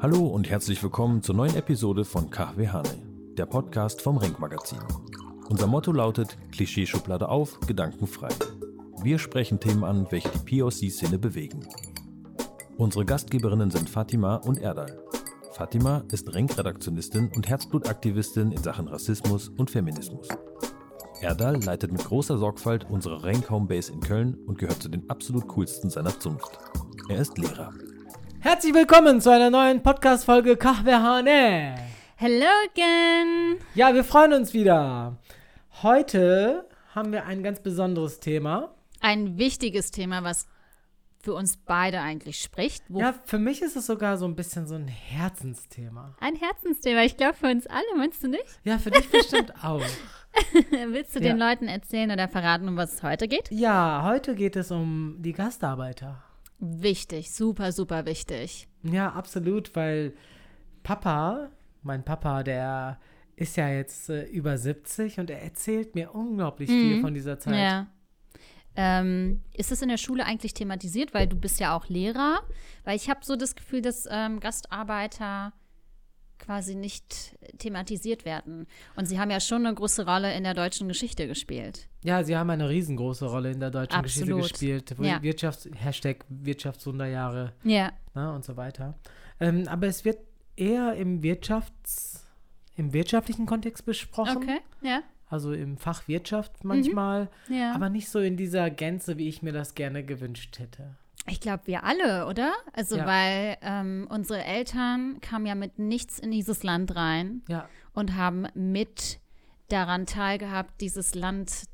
Hallo und herzlich willkommen zur neuen Episode von Kahvehane, der Podcast vom Renk Magazin. Unser Motto lautet Klischeeschublade auf, gedankenfrei. Wir sprechen Themen an, welche die POC-Szene bewegen. Unsere Gastgeberinnen sind Fatima und Erdal. Fatima ist Renk-Redaktionistin und Herzblutaktivistin in Sachen Rassismus und Feminismus. Erdal leitet mit großer Sorgfalt unsere Renk Homebase in Köln und gehört zu den absolut coolsten seiner Zunft. Er ist Lehrer. Herzlich willkommen zu einer neuen Podcast-Folge Kahvehane. Hello again. Ja, wir freuen uns wieder. Heute haben wir ein ganz besonderes Thema. Ein wichtiges Thema, was für uns beide eigentlich spricht. Ja, für mich ist es sogar so ein bisschen so ein Herzensthema. Ein Herzensthema. Ich glaube, für uns alle, meinst du nicht? Ja, für dich bestimmt auch. Willst du den Leuten erzählen oder verraten, um was es heute geht? Ja, heute geht es um die Gastarbeiter. Wichtig, super, super wichtig. Ja, absolut, weil Papa, mein Papa, der ist ja jetzt äh, über 70 und er erzählt mir unglaublich Mhm. viel von dieser Zeit. Ja. Ähm, ist es in der Schule eigentlich thematisiert, weil du bist ja auch Lehrer? Weil ich habe so das Gefühl, dass ähm, Gastarbeiter quasi nicht thematisiert werden. Und sie haben ja schon eine große Rolle in der deutschen Geschichte gespielt. Ja, sie haben eine riesengroße Rolle in der deutschen Geschichte Absolut. gespielt. Wo Ja. Wirtschafts Hashtag Wirtschaftswunderjahre Ja. ne, und so weiter. Ähm, aber es wird eher im Wirtschafts im wirtschaftlichen Kontext besprochen. Okay. Ja. Also im Fach Wirtschaft manchmal, Ja. aber nicht so in dieser Gänze, wie ich mir das gerne gewünscht hätte. Ich glaube, wir alle, oder? Also, Ja. weil ähm, unsere Eltern kamen ja mit nichts in dieses Land rein Ja, und haben mit daran teilgehabt, dieses Land zu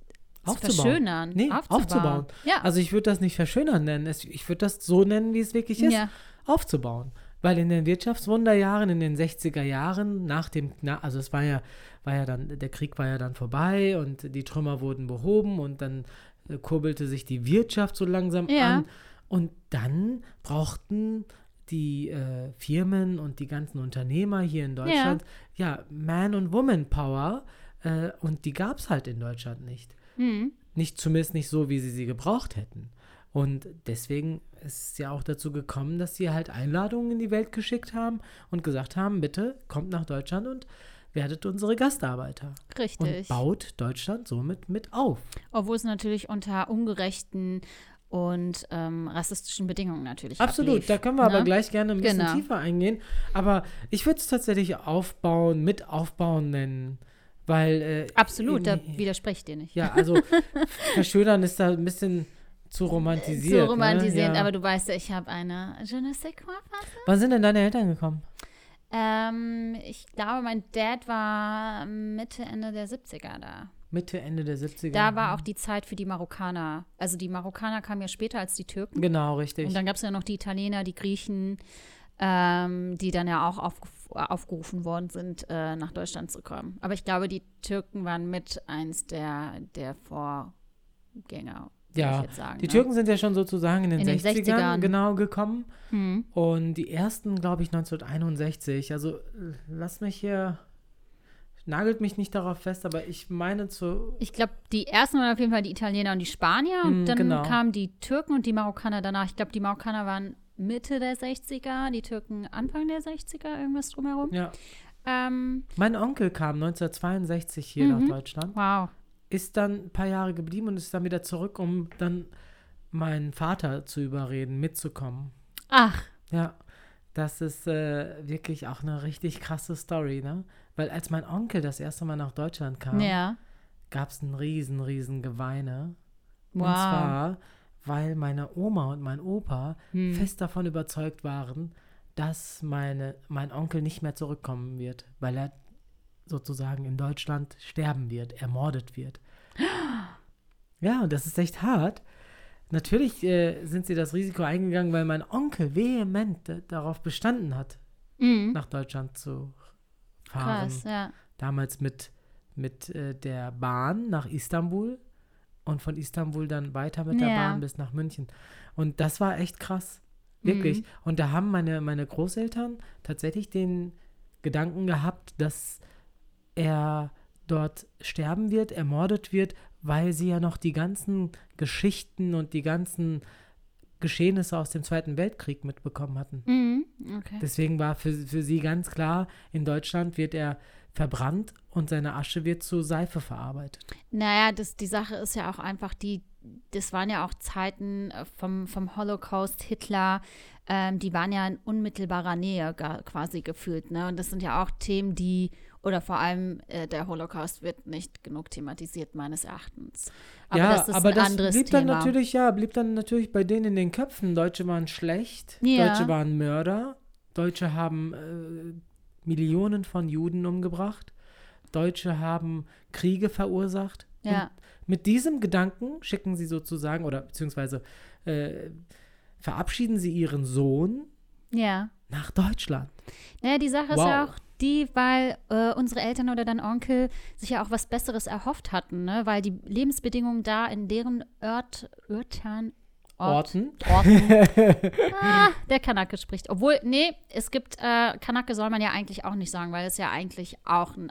Aufzubauen. verschönern. Nee, aufzubauen. Ja. Also ich würde das nicht verschönern nennen. Ich würde das so nennen, wie es wirklich ist. ja. aufzubauen. Weil in den Wirtschaftswunderjahren, in den 60er Jahren, nach dem, also es war ja, war ja dann, der Krieg war ja dann vorbei und die Trümmer wurden behoben und dann äh, kurbelte sich die Wirtschaft so langsam Ja. an. Und dann brauchten die äh, Firmen und die ganzen Unternehmer hier in Deutschland ja, Man- und Woman-Power äh, und die gab es halt in Deutschland nicht. Hm. Nicht zumindest nicht so, wie sie sie gebraucht hätten. Und deswegen ist es ja auch dazu gekommen, dass sie halt Einladungen in die Welt geschickt haben und gesagt haben, bitte kommt nach Deutschland und werdet unsere Gastarbeiter. Und Richtig. baut Deutschland somit mit auf. Obwohl es natürlich unter ungerechten und ähm, rassistischen Bedingungen natürlich Absolut, ablief, da können wir aber ne? gleich gerne ein bisschen Genau. tiefer eingehen. Aber ich würde es tatsächlich aufbauen, mit aufbauen nennen. Weil. Äh, Absolut, da ich dir nicht. Ja, also verschönern ist da ein bisschen zu romantisiert. Zu romantisierend, ne? ja. aber du weißt ja, ich habe eine Je ne sais quoi Phase. Wann sind denn deine Eltern gekommen? Ähm, ich glaube, mein Dad war Mitte, Ende der 70er da. Mitte, Ende der 70er. Da war auch die Zeit für die Marokkaner. Also die Marokkaner kamen ja später als die Türken. Genau, richtig. Und dann gab es ja noch die Italiener, die Griechen, ähm, die dann ja auch aufgef aufgerufen worden sind, äh, nach Deutschland zu kommen. Aber ich glaube, die Türken waren mit eins der, der Vorgänger, würde Ja, ich jetzt sagen. die ne? Türken sind ja schon sozusagen in den, In den 60ern, 60ern. genau gekommen. Hm. Und die ersten, glaube ich, 1961. Also äh, lass mich hier, nagelt mich nicht darauf fest, aber ich meine zu. Ich glaube, die ersten waren auf jeden Fall die Italiener und die Spanier. Und Mm, dann genau. kamen die Türken und die Marokkaner danach. Ich glaube, die Marokkaner waren Mitte der 60er, die Türken Anfang der 60er, irgendwas drumherum. Ja. Ähm, Mein Onkel kam 1962 hier Mhm. nach Deutschland, wow. ist dann ein paar Jahre geblieben und ist dann wieder zurück, um dann meinen Vater zu überreden, mitzukommen. Ach, Ja, das ist äh, wirklich auch eine richtig krasse Story, ne? Weil als mein Onkel das erste Mal nach Deutschland kam, ja. gab es ein riesen, riesen Geweine. Und Wow. zwar, weil meine Oma und mein Opa Hm. fest davon überzeugt waren, dass meine, mein Onkel nicht mehr zurückkommen wird, weil er sozusagen in Deutschland sterben wird, ermordet wird. Ja, und das ist echt hart. Natürlich äh, sind sie das Risiko eingegangen, weil mein Onkel vehement darauf bestanden hat, Mhm. nach Deutschland zu fahren. Krass, ja. Damals mit, mit äh, der Bahn nach Istanbul und von Istanbul dann weiter mit der Ja. Bahn bis nach München. Und das war echt krass. Wirklich. Mhm. Und da haben meine, meine Großeltern tatsächlich den Gedanken gehabt, dass er dort sterben wird, ermordet wird, weil sie ja noch die ganzen Geschichten und die ganzen Geschehnisse aus dem Zweiten Weltkrieg mitbekommen hatten. Mhm. Okay. Deswegen war für, für sie ganz klar, in Deutschland wird er verbrannt und seine Asche wird zu Seife verarbeitet. Naja, das, die Sache ist ja auch einfach die, das waren ja auch Zeiten äh, vom, vom Holocaust, Hitler, ähm, die waren ja in unmittelbarer Nähe ga, quasi gefühlt. Ne? Und das sind ja auch Themen, die, oder vor allem äh, der Holocaust wird nicht genug thematisiert, meines Erachtens. Aber ja, das ist aber ein das anderes blieb Thema. dann natürlich, ja, blieb dann natürlich bei denen in den Köpfen. Deutsche waren schlecht, Ja. Deutsche waren Mörder, Deutsche haben äh, Millionen von Juden umgebracht, Deutsche haben Kriege verursacht. ja. Und mit diesem Gedanken schicken sie sozusagen, oder beziehungsweise äh, verabschieden sie ihren Sohn ja. nach Deutschland. Naja, die Sache ist Wow. ja auch die, weil äh, unsere Eltern oder dein Onkel sich ja auch was Besseres erhofft hatten, ne? weil die Lebensbedingungen da in deren Ört, Örtern, Ort, Orten. Orten. ah, der Kanake spricht. Obwohl, nee, es gibt, äh, Kanake soll man ja eigentlich auch nicht sagen, weil es ja eigentlich auch ein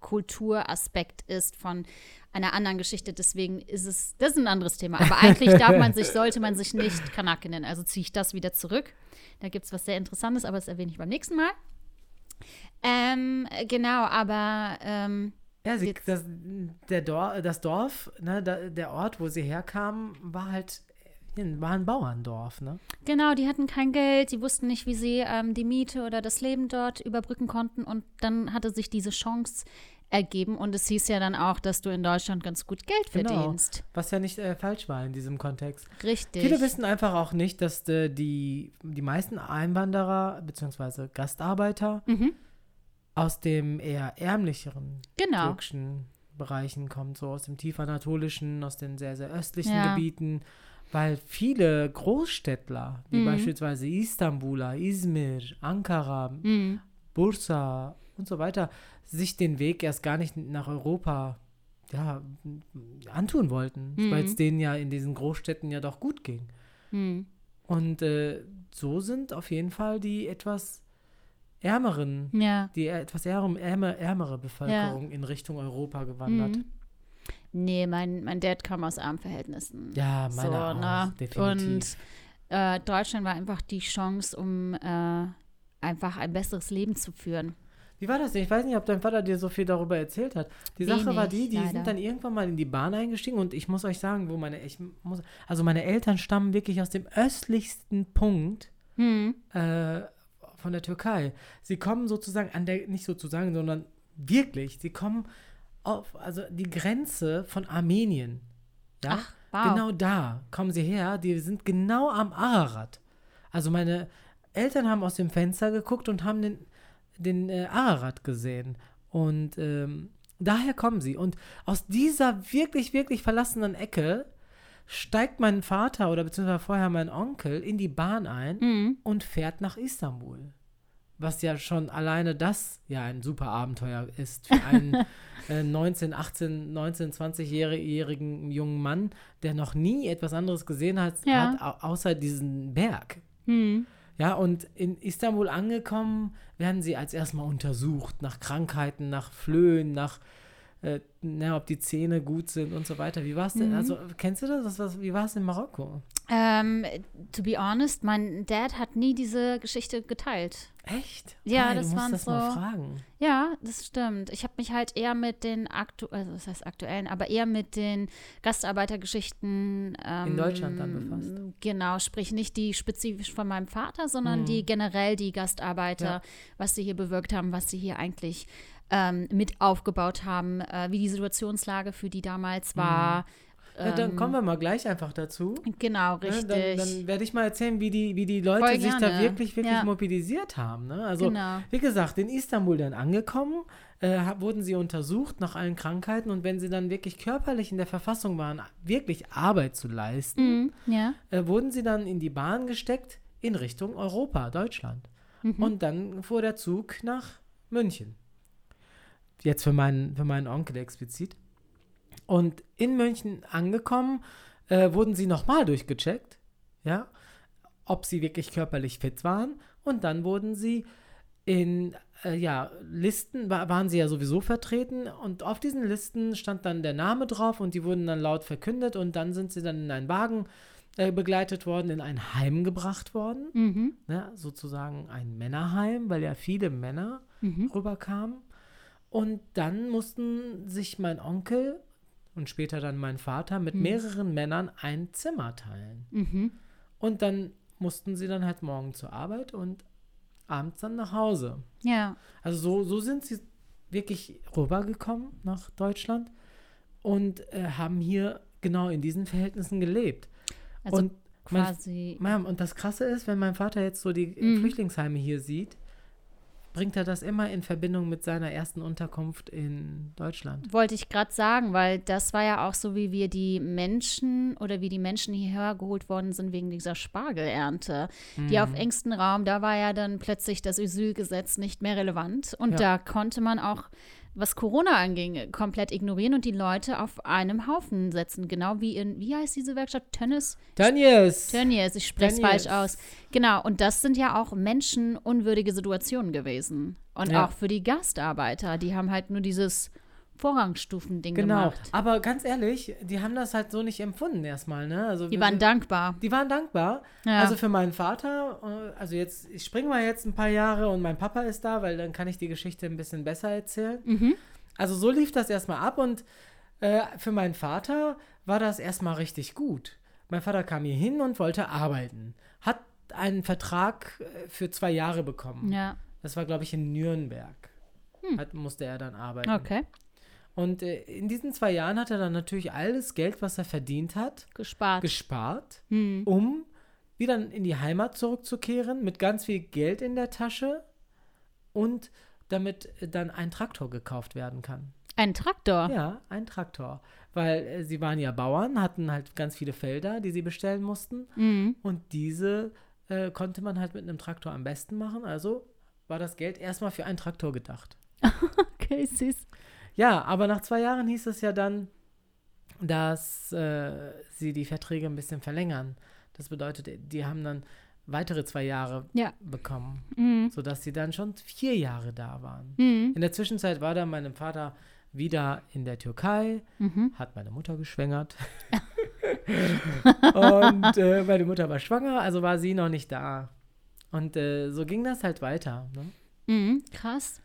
Kulturaspekt ist von einer anderen Geschichte. Deswegen ist es, das ist ein anderes Thema. Aber eigentlich darf man sich, sollte man sich nicht Kanake nennen. Also ziehe ich das wieder zurück. Da gibt es was sehr Interessantes, aber das erwähne ich beim nächsten Mal. Ähm, genau, aber ähm, Ja, sie, das, der Dor das Dorf, ne, da, der Ort, wo sie herkamen, war halt war ein Bauerndorf, ne? Genau, die hatten kein Geld, die wussten nicht, wie sie ähm, die Miete oder das Leben dort überbrücken konnten und dann hatte sich diese Chance ergeben und es hieß ja dann auch, dass du in Deutschland ganz gut Geld Genau. verdienst. Was ja nicht äh, falsch war in diesem Kontext. Richtig. Viele wissen einfach auch nicht, dass äh, die, die meisten Einwanderer bzw. Gastarbeiter Mhm. aus dem eher ärmlicheren Genau. türkischen Bereichen kommen, so aus dem tiefanatolischen, aus den sehr, sehr östlichen Ja. Gebieten, weil viele Großstädtler, wie Mhm. beispielsweise Istanbuler, Izmir, Ankara, Mhm. Bursa und so weiter, sich den Weg erst gar nicht nach Europa ja, antun wollten, Mhm. weil es denen ja in diesen Großstädten ja doch gut ging. Mhm. Und äh, so sind auf jeden Fall die etwas ärmeren, Ja. die etwas ärm, ärmer, ärmere Bevölkerung in Richtung Europa gewandert. Mhm. Nee, mein, mein Dad kam aus armen Verhältnissen. Ja, meine so, auch, ne? definitiv. Und äh, Deutschland war einfach die Chance, um äh, einfach ein besseres Leben zu führen. Wie war das denn? Ich weiß nicht, ob dein Vater dir so viel darüber erzählt hat. Die Sache war die, die leider. sind dann irgendwann mal in die Bahn eingestiegen und ich muss euch sagen, wo meine, ich muss, also meine Eltern stammen wirklich aus dem östlichsten Punkt Hm. äh, von der Türkei. Sie kommen sozusagen an der, nicht sozusagen, sondern wirklich, sie kommen auf, also die Grenze von Armenien. Ja? Ach, wow. Genau da kommen sie her. Die sind genau am Ararat. Also meine Eltern haben aus dem Fenster geguckt und haben den, den äh, Ararat gesehen. Und ähm, daher kommen sie. Und aus dieser wirklich, wirklich verlassenen Ecke steigt mein Vater oder beziehungsweise vorher mein Onkel in die Bahn ein Mhm. und fährt nach Istanbul. Was ja schon alleine das ja ein super Abenteuer ist für einen äh, 19, 18, 19, 20-jährigen jungen Mann, der noch nie etwas anderes gesehen hat, Ja. hat au- außer diesen Berg. Hm. Ja, und in Istanbul angekommen, werden sie als erstmal untersucht nach Krankheiten, nach Flöhen, nach, äh, na, ob die Zähne gut sind und so weiter. Wie war es denn? Mhm. Also, kennst du das? was, wie war es in Marokko? Ähm, to be honest, mein Dad hat nie diese Geschichte geteilt. Echt? Ja, Hi, das waren das mal so- fragen. Ja, das stimmt. Ich habe mich halt eher mit den aktu also das heißt aktuellen, aber eher mit den Gastarbeitergeschichten ähm, In Deutschland dann befasst. Genau, sprich nicht die spezifisch von meinem Vater, sondern Mhm. die generell die Gastarbeiter, Ja. was sie hier bewirkt haben, was sie hier eigentlich ähm, mit aufgebaut haben, äh, wie die Situationslage für die damals war. Mhm. Ja, dann Ähm, kommen wir mal gleich einfach dazu. Genau, Ne, richtig. Dann, dann werde ich mal erzählen, wie die, wie die Leute sich da wirklich, wirklich Ja. mobilisiert haben. Ne? Also, genau. wie gesagt, in Istanbul dann angekommen, äh, wurden sie untersucht nach allen Krankheiten und wenn sie dann wirklich körperlich in der Verfassung waren, wirklich Arbeit zu leisten, Mhm, ja. äh, wurden sie dann in die Bahn gesteckt in Richtung Europa, Deutschland. Mhm. Und dann fuhr der Zug nach München. Jetzt für meinen, für meinen Onkel explizit. Und in München angekommen, äh, wurden sie nochmal durchgecheckt, ja, ob sie wirklich körperlich fit waren. Und dann wurden sie in äh, ja, Listen wa- waren sie ja sowieso vertreten und auf diesen Listen stand dann der Name drauf und die wurden dann laut verkündet und dann sind sie dann in einen Wagen äh, begleitet worden, in ein Heim gebracht worden, Mhm. ne, sozusagen ein Männerheim, weil ja viele Männer Mhm. rüberkamen. Und dann mussten sich mein Onkel und später dann mein Vater mit mehreren Männern ein Zimmer teilen. Mhm. Und dann mussten sie dann halt morgen zur Arbeit und abends dann nach Hause. Ja. Also so, so sind sie wirklich rübergekommen nach Deutschland und äh, haben hier genau in diesen Verhältnissen gelebt. Also und mein, quasi. Ma'am, und das Krasse ist, wenn mein Vater jetzt so die Mhm. Flüchtlingsheime hier sieht, bringt er das immer in Verbindung mit seiner ersten Unterkunft in Deutschland. Wollte ich gerade sagen, weil das war ja auch so, wie wir die Menschen oder wie die Menschen hierher geholt worden sind wegen dieser Spargelernte. Die auf engstem Raum, da war ja dann plötzlich das Asylgesetz nicht mehr relevant. Und Ja. da konnte man auch, was Corona anging, komplett ignorieren und die Leute auf einem Haufen setzen. Genau wie in, wie heißt diese Werkstatt? Tönnes? Tönnies! Tönnies, ich spreche es Tönnies. falsch aus. Genau, und das sind ja auch menschenunwürdige Situationen gewesen. Und Ja. auch für die Gastarbeiter, die haben halt nur dieses Vorrangstufen-Ding Genau. gemacht. Aber ganz ehrlich, die haben das halt so nicht empfunden erstmal, ne? Also Die wir- waren dankbar. Die waren dankbar. Ja. Also für meinen Vater, äh, also jetzt, ich springe mal jetzt ein paar Jahre und mein Papa ist da, weil dann kann ich die Geschichte ein bisschen besser erzählen. Mhm. Also so lief das erstmal ab und äh, für meinen Vater war das erstmal richtig gut. Mein Vater kam hier hin und wollte arbeiten. Hat einen Vertrag äh, für zwei Jahre bekommen. Ja, Das war, glaube ich, in Nürnberg. Hat, musste er dann arbeiten. okay. Und äh, in diesen zwei Jahren hat er dann natürlich alles Geld, was er verdient hat, Gespart. gespart, Hm. um wieder in die Heimat zurückzukehren, mit ganz viel Geld in der Tasche und damit äh, dann ein Traktor gekauft werden kann. Ein Traktor. Ja, ein Traktor. Weil äh, sie waren ja Bauern, hatten halt ganz viele Felder, die sie bestellen mussten. Mhm. Und diese äh, konnte man halt mit einem Traktor am besten machen. Also war das Geld erstmal für einen Traktor gedacht. Okay, süß. Ja, aber nach zwei Jahren hieß es ja dann, dass äh, sie die Verträge ein bisschen verlängern. Das bedeutet, die haben dann weitere zwei Jahre Ja. bekommen, Mhm. sodass sie dann schon vier Jahre da waren. Mhm. In der Zwischenzeit war dann mein Vater wieder in der Türkei, Mhm. hat meine Mutter geschwängert. und äh, meine Mutter war schwanger, also war sie noch nicht da. Und äh, so ging das halt weiter. Ne? Mhm. Krass.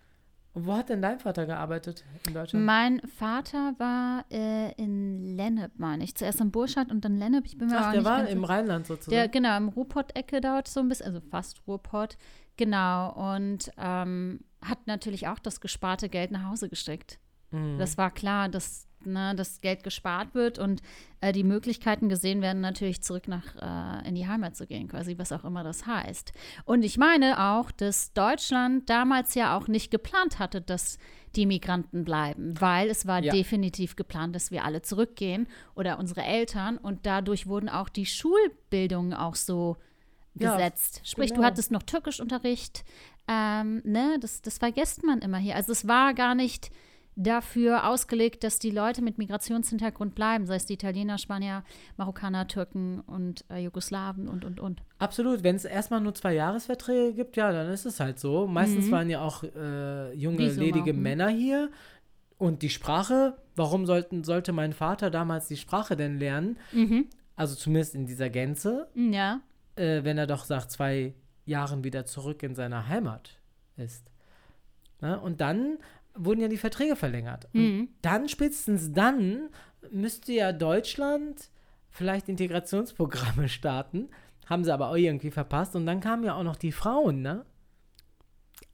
Und wo hat denn dein Vater gearbeitet in Deutschland? Mein Vater war äh, in Lennep, meine ich. Zuerst in Burscheid und dann Lennep. Ich bin mir Ach, der war im. Rheinland sozusagen. Der, genau, im Ruhrpott-Ecke dort so ein bisschen, also fast Ruhrpott. Genau. Und ähm, hat natürlich auch das gesparte Geld nach Hause gesteckt. Mhm. Das war klar, dass ne, das Geld gespart wird und äh, die Möglichkeiten gesehen werden, natürlich zurück nach äh, in die Heimat zu gehen, quasi, was auch immer das heißt. Und ich meine auch, dass Deutschland damals ja auch nicht geplant hatte, dass die Migranten bleiben, weil es war Ja. definitiv geplant, dass wir alle zurückgehen oder unsere Eltern und dadurch wurden auch die Schulbildungen auch so Ja, gesetzt. Sprich, du genau. hattest noch Türkischunterricht, ähm, ne, das, das vergisst man immer hier. Also es war gar nicht dafür ausgelegt, dass die Leute mit Migrationshintergrund bleiben, sei es die Italiener, Spanier, Marokkaner, Türken und äh, Jugoslawen und, und, und. Absolut, wenn es erstmal nur zwei Jahresverträge gibt, ja, dann ist es halt so. Meistens waren ja auch äh, junge, Visum ledige auch, mhm. Männer hier. Und die Sprache, warum sollten, sollte mein Vater damals die Sprache denn lernen? Mhm. Also zumindest in dieser Gänze, Ja. äh, wenn er doch nach zwei Jahren wieder zurück in seiner Heimat ist. Ne? Und dann wurden ja die Verträge verlängert. Und Mhm. dann, spätestens dann, müsste ja Deutschland vielleicht Integrationsprogramme starten. Haben sie aber auch irgendwie verpasst. Und dann kamen ja auch noch die Frauen, ne?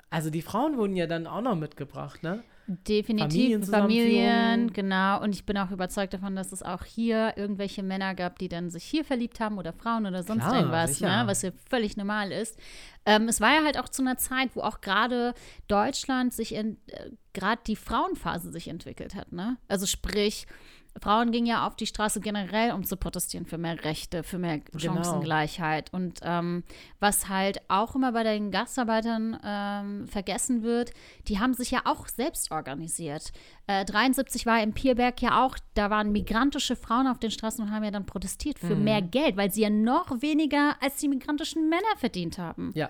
Also die Frauen wurden ja dann auch noch mitgebracht, ne? Definitiv. Familien, genau. Und ich bin auch überzeugt davon, dass es auch hier irgendwelche Männer gab, die dann sich hier verliebt haben oder Frauen oder sonst Klar, irgendwas, sicher. ne? was ja völlig normal ist. Ähm, es war ja halt auch zu einer Zeit, wo auch gerade Deutschland sich, in- äh, gerade die Frauenphase sich entwickelt hat. Ne? Also sprich, Frauen gingen ja auf die Straße generell, um zu protestieren für mehr Rechte, für mehr Genau. Chancengleichheit. Und ähm, was halt auch immer bei den Gastarbeitern ähm, vergessen wird, die haben sich ja auch selbst organisiert. Äh, 73 war im Pierberg ja auch, da waren migrantische Frauen auf den Straßen und haben ja dann protestiert für mehr Geld, weil sie ja noch weniger als die migrantischen Männer verdient haben. Ja.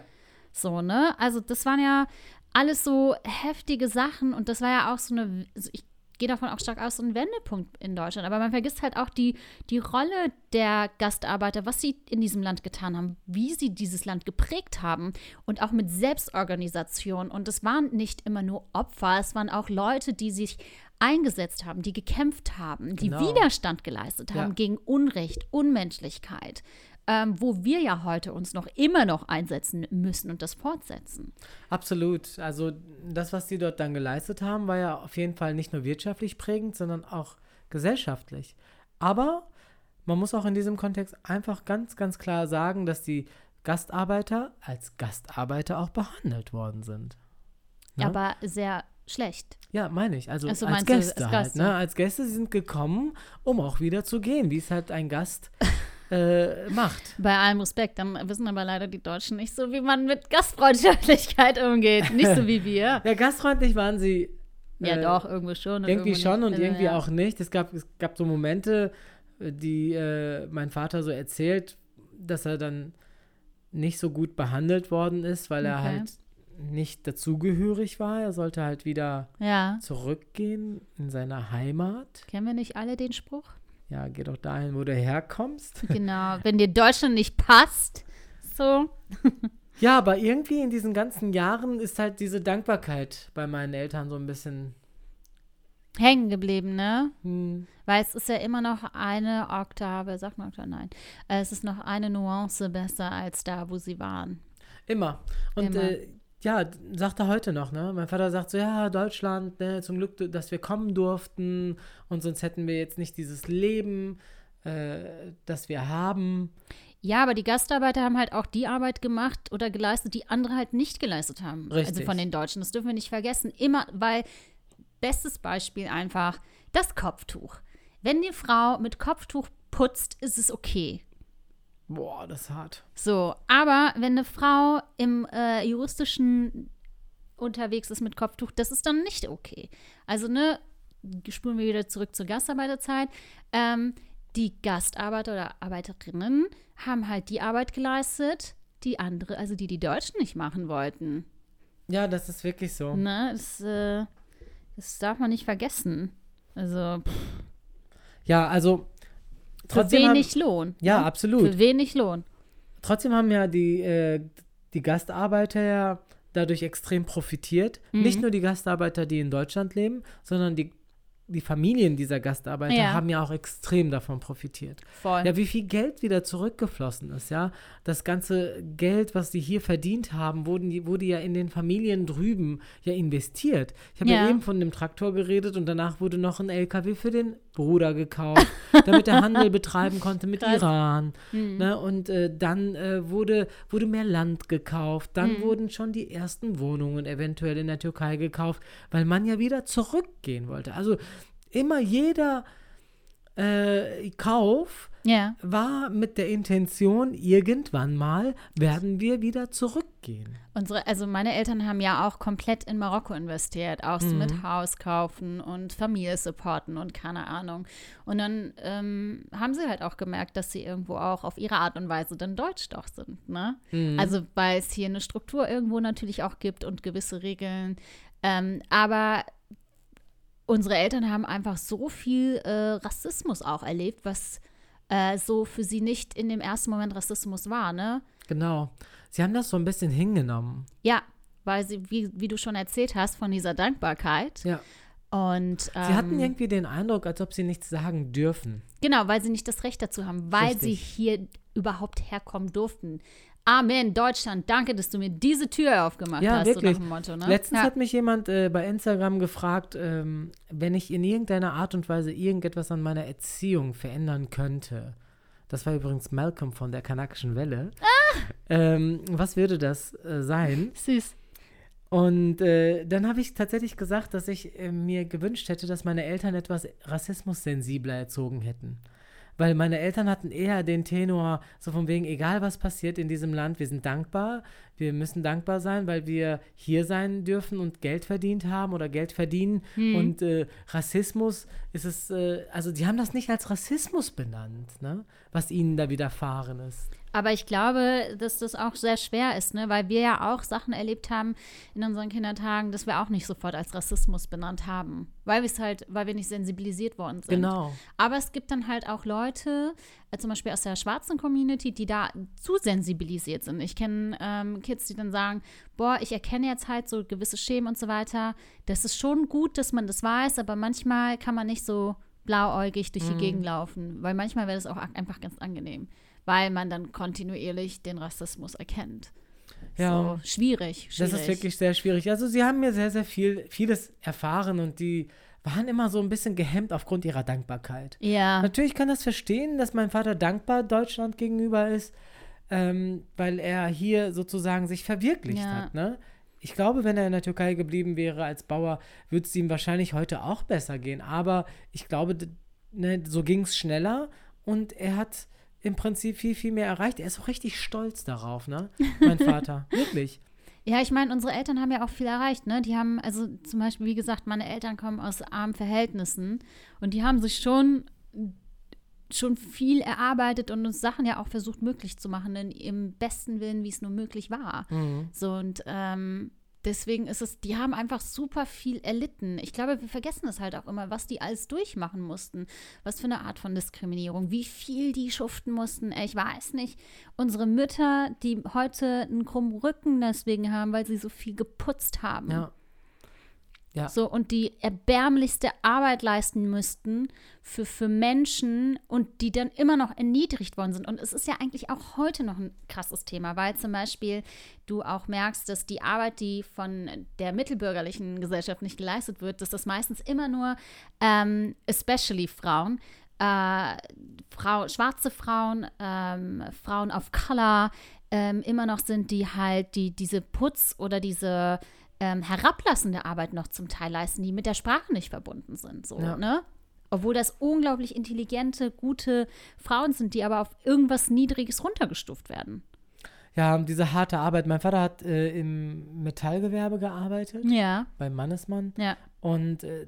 So, ne? Also das waren ja alles so heftige Sachen und das war ja auch so eine, ich gehe davon auch stark aus, so ein Wendepunkt in Deutschland. Aber man vergisst halt auch die, die Rolle der Gastarbeiter, was sie in diesem Land getan haben, wie sie dieses Land geprägt haben und auch mit Selbstorganisation. Und es waren nicht immer nur Opfer, es waren auch Leute, die sich eingesetzt haben, die gekämpft haben, die Genau. Widerstand geleistet haben Ja. gegen Unrecht, Unmenschlichkeit, ähm, wo wir ja heute uns noch immer noch einsetzen müssen und das fortsetzen. Absolut. Also das, was die dort dann geleistet haben, war ja auf jeden Fall nicht nur wirtschaftlich prägend, sondern auch gesellschaftlich. Aber man muss auch in diesem Kontext einfach ganz, ganz klar sagen, dass die Gastarbeiter als Gastarbeiter auch behandelt worden sind. Ne? Aber sehr schlecht. Ja, meine ich. Also Ach so, als meinst du, als Gäste halt. Gäste. Ne? Als Gäste, sie sind gekommen, um auch wieder zu gehen, wie es halt ein Gast äh, macht. Bei allem Respekt, dann wissen aber leider die Deutschen nicht so, wie man mit Gastfreundschaftlichkeit umgeht. Nicht so wie wir. Ja, gastfreundlich waren sie Ja, Äh, doch, irgendwo schon. und irgendwie schon und Also, irgendwie ja. auch nicht. Es gab, es gab so Momente, äh, die äh, mein Vater so erzählt, dass er dann nicht so gut behandelt worden ist, weil er Okay. halt nicht dazugehörig war. Er sollte halt wieder Ja, zurückgehen in seine Heimat. kennen wir nicht alle den Spruch? Ja, geh doch dahin, wo du herkommst. Genau, wenn dir Deutschland nicht passt, so. Ja, aber irgendwie in diesen ganzen Jahren ist halt diese Dankbarkeit bei meinen Eltern so ein bisschen. Hängen geblieben, ne? Hm, Weil es ist ja immer noch eine Oktave, sagt man Oktave? Nein. Äh, Es ist noch eine Nuance besser als da, wo sie waren. Immer. Und Immer. Äh, ja, sagt er heute noch, ne? Mein Vater sagt so, ja, Deutschland, ne, zum Glück, dass wir kommen durften und sonst hätten wir jetzt nicht dieses Leben, äh, das wir haben. Ja, aber die Gastarbeiter haben halt auch die Arbeit gemacht oder geleistet, die andere halt nicht geleistet haben. Also Richtig. von den Deutschen. Das dürfen wir nicht vergessen. Immer, weil, bestes Beispiel einfach, das Kopftuch. Wenn die Frau mit Kopftuch putzt, ist es okay. Boah, das ist hart. So, aber wenn eine Frau im äh, juristischen unterwegs ist mit Kopftuch, das ist dann nicht okay. Also, ne, spulen wir wieder zurück zur Gastarbeiterzeit. Ähm, die Gastarbeiter oder Arbeiterinnen haben halt die Arbeit geleistet, die andere, also die die Deutschen nicht machen wollten. Ja, das ist wirklich so. Ne, das, äh, das darf man nicht vergessen. Also, pff, Ja, also für trotzdem haben, wenig Lohn. Ja, ne? absolut. Für wenig Lohn. Trotzdem haben ja die, äh, die Gastarbeiter ja dadurch extrem profitiert. Mhm. Nicht nur die Gastarbeiter, die in Deutschland leben, sondern die, die Familien dieser Gastarbeiter Ja. haben ja auch extrem davon profitiert. Voll. Ja, wie viel Geld wieder zurückgeflossen ist, ja. Das ganze Geld, was die hier verdient haben, wurden, wurde ja in den Familien drüben ja investiert. Ich habe ja. Ja. eben von dem Traktor geredet und danach wurde noch ein LKW für den Bruder gekauft, damit er Handel betreiben konnte mit Krass. Iran. Mhm. Ne? Und äh, dann äh, wurde, wurde mehr Land gekauft. Dann Mhm. wurden schon die ersten Wohnungen eventuell in der Türkei gekauft, weil man ja wieder zurückgehen wollte. Also immer jeder äh, Kauf Ja. war mit der Intention, irgendwann mal werden wir wieder zurückgehen. Unsere, also meine Eltern haben ja auch komplett in Marokko investiert, auch so Mhm. mit Haus kaufen und Familie supporten und keine Ahnung. Und dann ähm, haben sie halt auch gemerkt, dass sie irgendwo auch auf ihre Art und Weise dann deutsch doch sind, ne? Mhm. Also weil es hier eine Struktur irgendwo natürlich auch gibt und gewisse Regeln. Ähm, aber unsere Eltern haben einfach so viel äh, Rassismus auch erlebt, was äh, so für sie nicht in dem ersten Moment Rassismus war, ne? Genau. Sie haben das so ein bisschen hingenommen. Ja, weil sie, wie, wie du schon erzählt hast, von dieser Dankbarkeit. Ja. Und ähm, Sie hatten irgendwie den Eindruck, als ob sie nichts sagen dürfen. genau, weil sie nicht das Recht dazu haben, weil sie Richtig. hier überhaupt herkommen durften. Amen, Deutschland, danke, dass du mir diese Tür aufgemacht Ja, hast, wirklich. so nach dem Motto. Ne? Letztens ja. hat mich jemand äh, bei Instagram gefragt, ähm, wenn ich in irgendeiner Art und Weise irgendetwas an meiner Erziehung verändern könnte. Das war übrigens Malcolm von der kanakischen Welle. Ah! Ähm, was würde das äh, sein? Süß. Und äh, dann habe ich tatsächlich gesagt, dass ich äh, mir gewünscht hätte, dass meine Eltern etwas rassismussensibler erzogen hätten. Weil meine Eltern hatten eher den Tenor, so von wegen, egal was passiert in diesem Land, wir sind dankbar, wir müssen dankbar sein, weil wir hier sein dürfen und Geld verdient haben oder Geld verdienen. Und äh, Rassismus ist es, äh, also die haben das nicht als Rassismus benannt, ne? was ihnen da widerfahren ist. Aber ich glaube, dass das auch sehr schwer ist, ne? weil wir ja auch Sachen erlebt haben in unseren Kindertagen, dass wir auch nicht sofort als Rassismus benannt haben, weil wir es halt, weil wir nicht sensibilisiert worden sind. Genau. Aber es gibt dann halt auch Leute, äh, zum Beispiel aus der schwarzen Community, die da zu sensibilisiert sind. Ich kenne ähm, Kids, die dann sagen, boah, ich erkenne jetzt halt so gewisse Schemen und so weiter. Das ist schon gut, dass man das weiß, aber manchmal kann man nicht so blauäugig durch die Mhm. Gegend laufen, weil manchmal wäre das auch einfach ganz angenehm, weil man dann kontinuierlich den Rassismus erkennt. Ja. So, schwierig, schwierig. Das ist wirklich sehr schwierig. Also sie haben mir sehr, sehr viel, vieles erfahren und die waren immer so ein bisschen gehemmt aufgrund ihrer Dankbarkeit. Ja, Natürlich kann das verstehen, dass mein Vater dankbar Deutschland gegenüber ist, ähm, weil er hier sozusagen sich verwirklicht Ja. hat. Ne? Ich glaube, wenn er in der Türkei geblieben wäre als Bauer, würde es ihm wahrscheinlich heute auch besser gehen. Aber ich glaube, ne, so ging es schneller und er hat im Prinzip viel, viel mehr erreicht. Er ist auch richtig stolz darauf, ne? Mein Vater. Wirklich. Ja, ich meine, unsere Eltern haben ja auch viel erreicht, ne? Die haben, also zum Beispiel, wie gesagt, meine Eltern kommen aus armen Verhältnissen und die haben sich schon, schon viel erarbeitet und uns Sachen ja auch versucht möglich zu machen, in im besten Willen, wie es nur möglich war. Mhm. So und ähm, deswegen ist es, die haben einfach super viel erlitten. Ich glaube, wir vergessen es halt auch immer, was die alles durchmachen mussten. Was für eine Art von Diskriminierung, wie viel die schuften mussten. Ich weiß nicht. Unsere Mütter, die heute einen krummen Rücken deswegen haben, weil sie so viel geputzt haben. Ja. Ja. So, und die erbärmlichste Arbeit leisten müssten für, für Menschen und die dann immer noch erniedrigt worden sind. Und es ist ja eigentlich auch heute noch ein krasses Thema, weil zum Beispiel du auch merkst, dass die Arbeit, die von der mittelbürgerlichen Gesellschaft nicht geleistet wird, dass das meistens immer nur, ähm, especially Frauen, äh, Frau, schwarze Frauen, ähm, Frauen of Color, ähm, immer noch sind, die halt die, diese Putz oder diese ähm, herablassende Arbeit noch zum Teil leisten, die mit der Sprache nicht verbunden sind. So, Ja. ne? Obwohl das unglaublich intelligente, gute Frauen sind, die aber auf irgendwas Niedriges runtergestuft werden. Ja, diese harte Arbeit. Mein Vater hat äh, im Metallgewerbe gearbeitet, Ja, bei Mannesmann. ja. Und äh,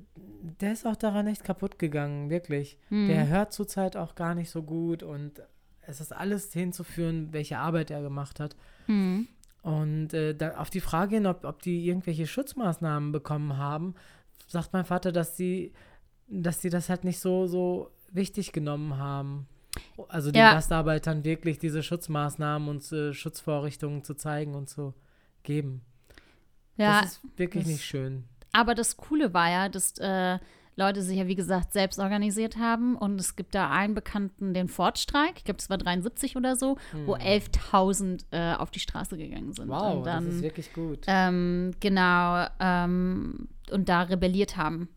der ist auch daran echt kaputt gegangen, wirklich. Mhm. Der hört zurzeit auch gar nicht so gut und es ist alles hinzuführen, welche Arbeit er gemacht hat. Mhm. Und äh, da, auf die Frage hin, ob, ob die irgendwelche Schutzmaßnahmen bekommen haben, sagt mein Vater, dass sie, dass sie das halt nicht so, so wichtig genommen haben. Also den Ja. Gastarbeitern wirklich diese Schutzmaßnahmen und äh, Schutzvorrichtungen zu zeigen und zu geben. Ja, das ist wirklich das- nicht schön. aber das Coole war ja, dass äh, Leute sich ja, wie gesagt, selbst organisiert haben. Und es gibt da einen Bekannten, den Ford-Streik, ich glaube, das war 73 oder so, wo 11.000 äh, auf die Straße gegangen sind. Hm. Wow, dann, das ist wirklich gut. ähm, genau, ähm, und da rebelliert haben.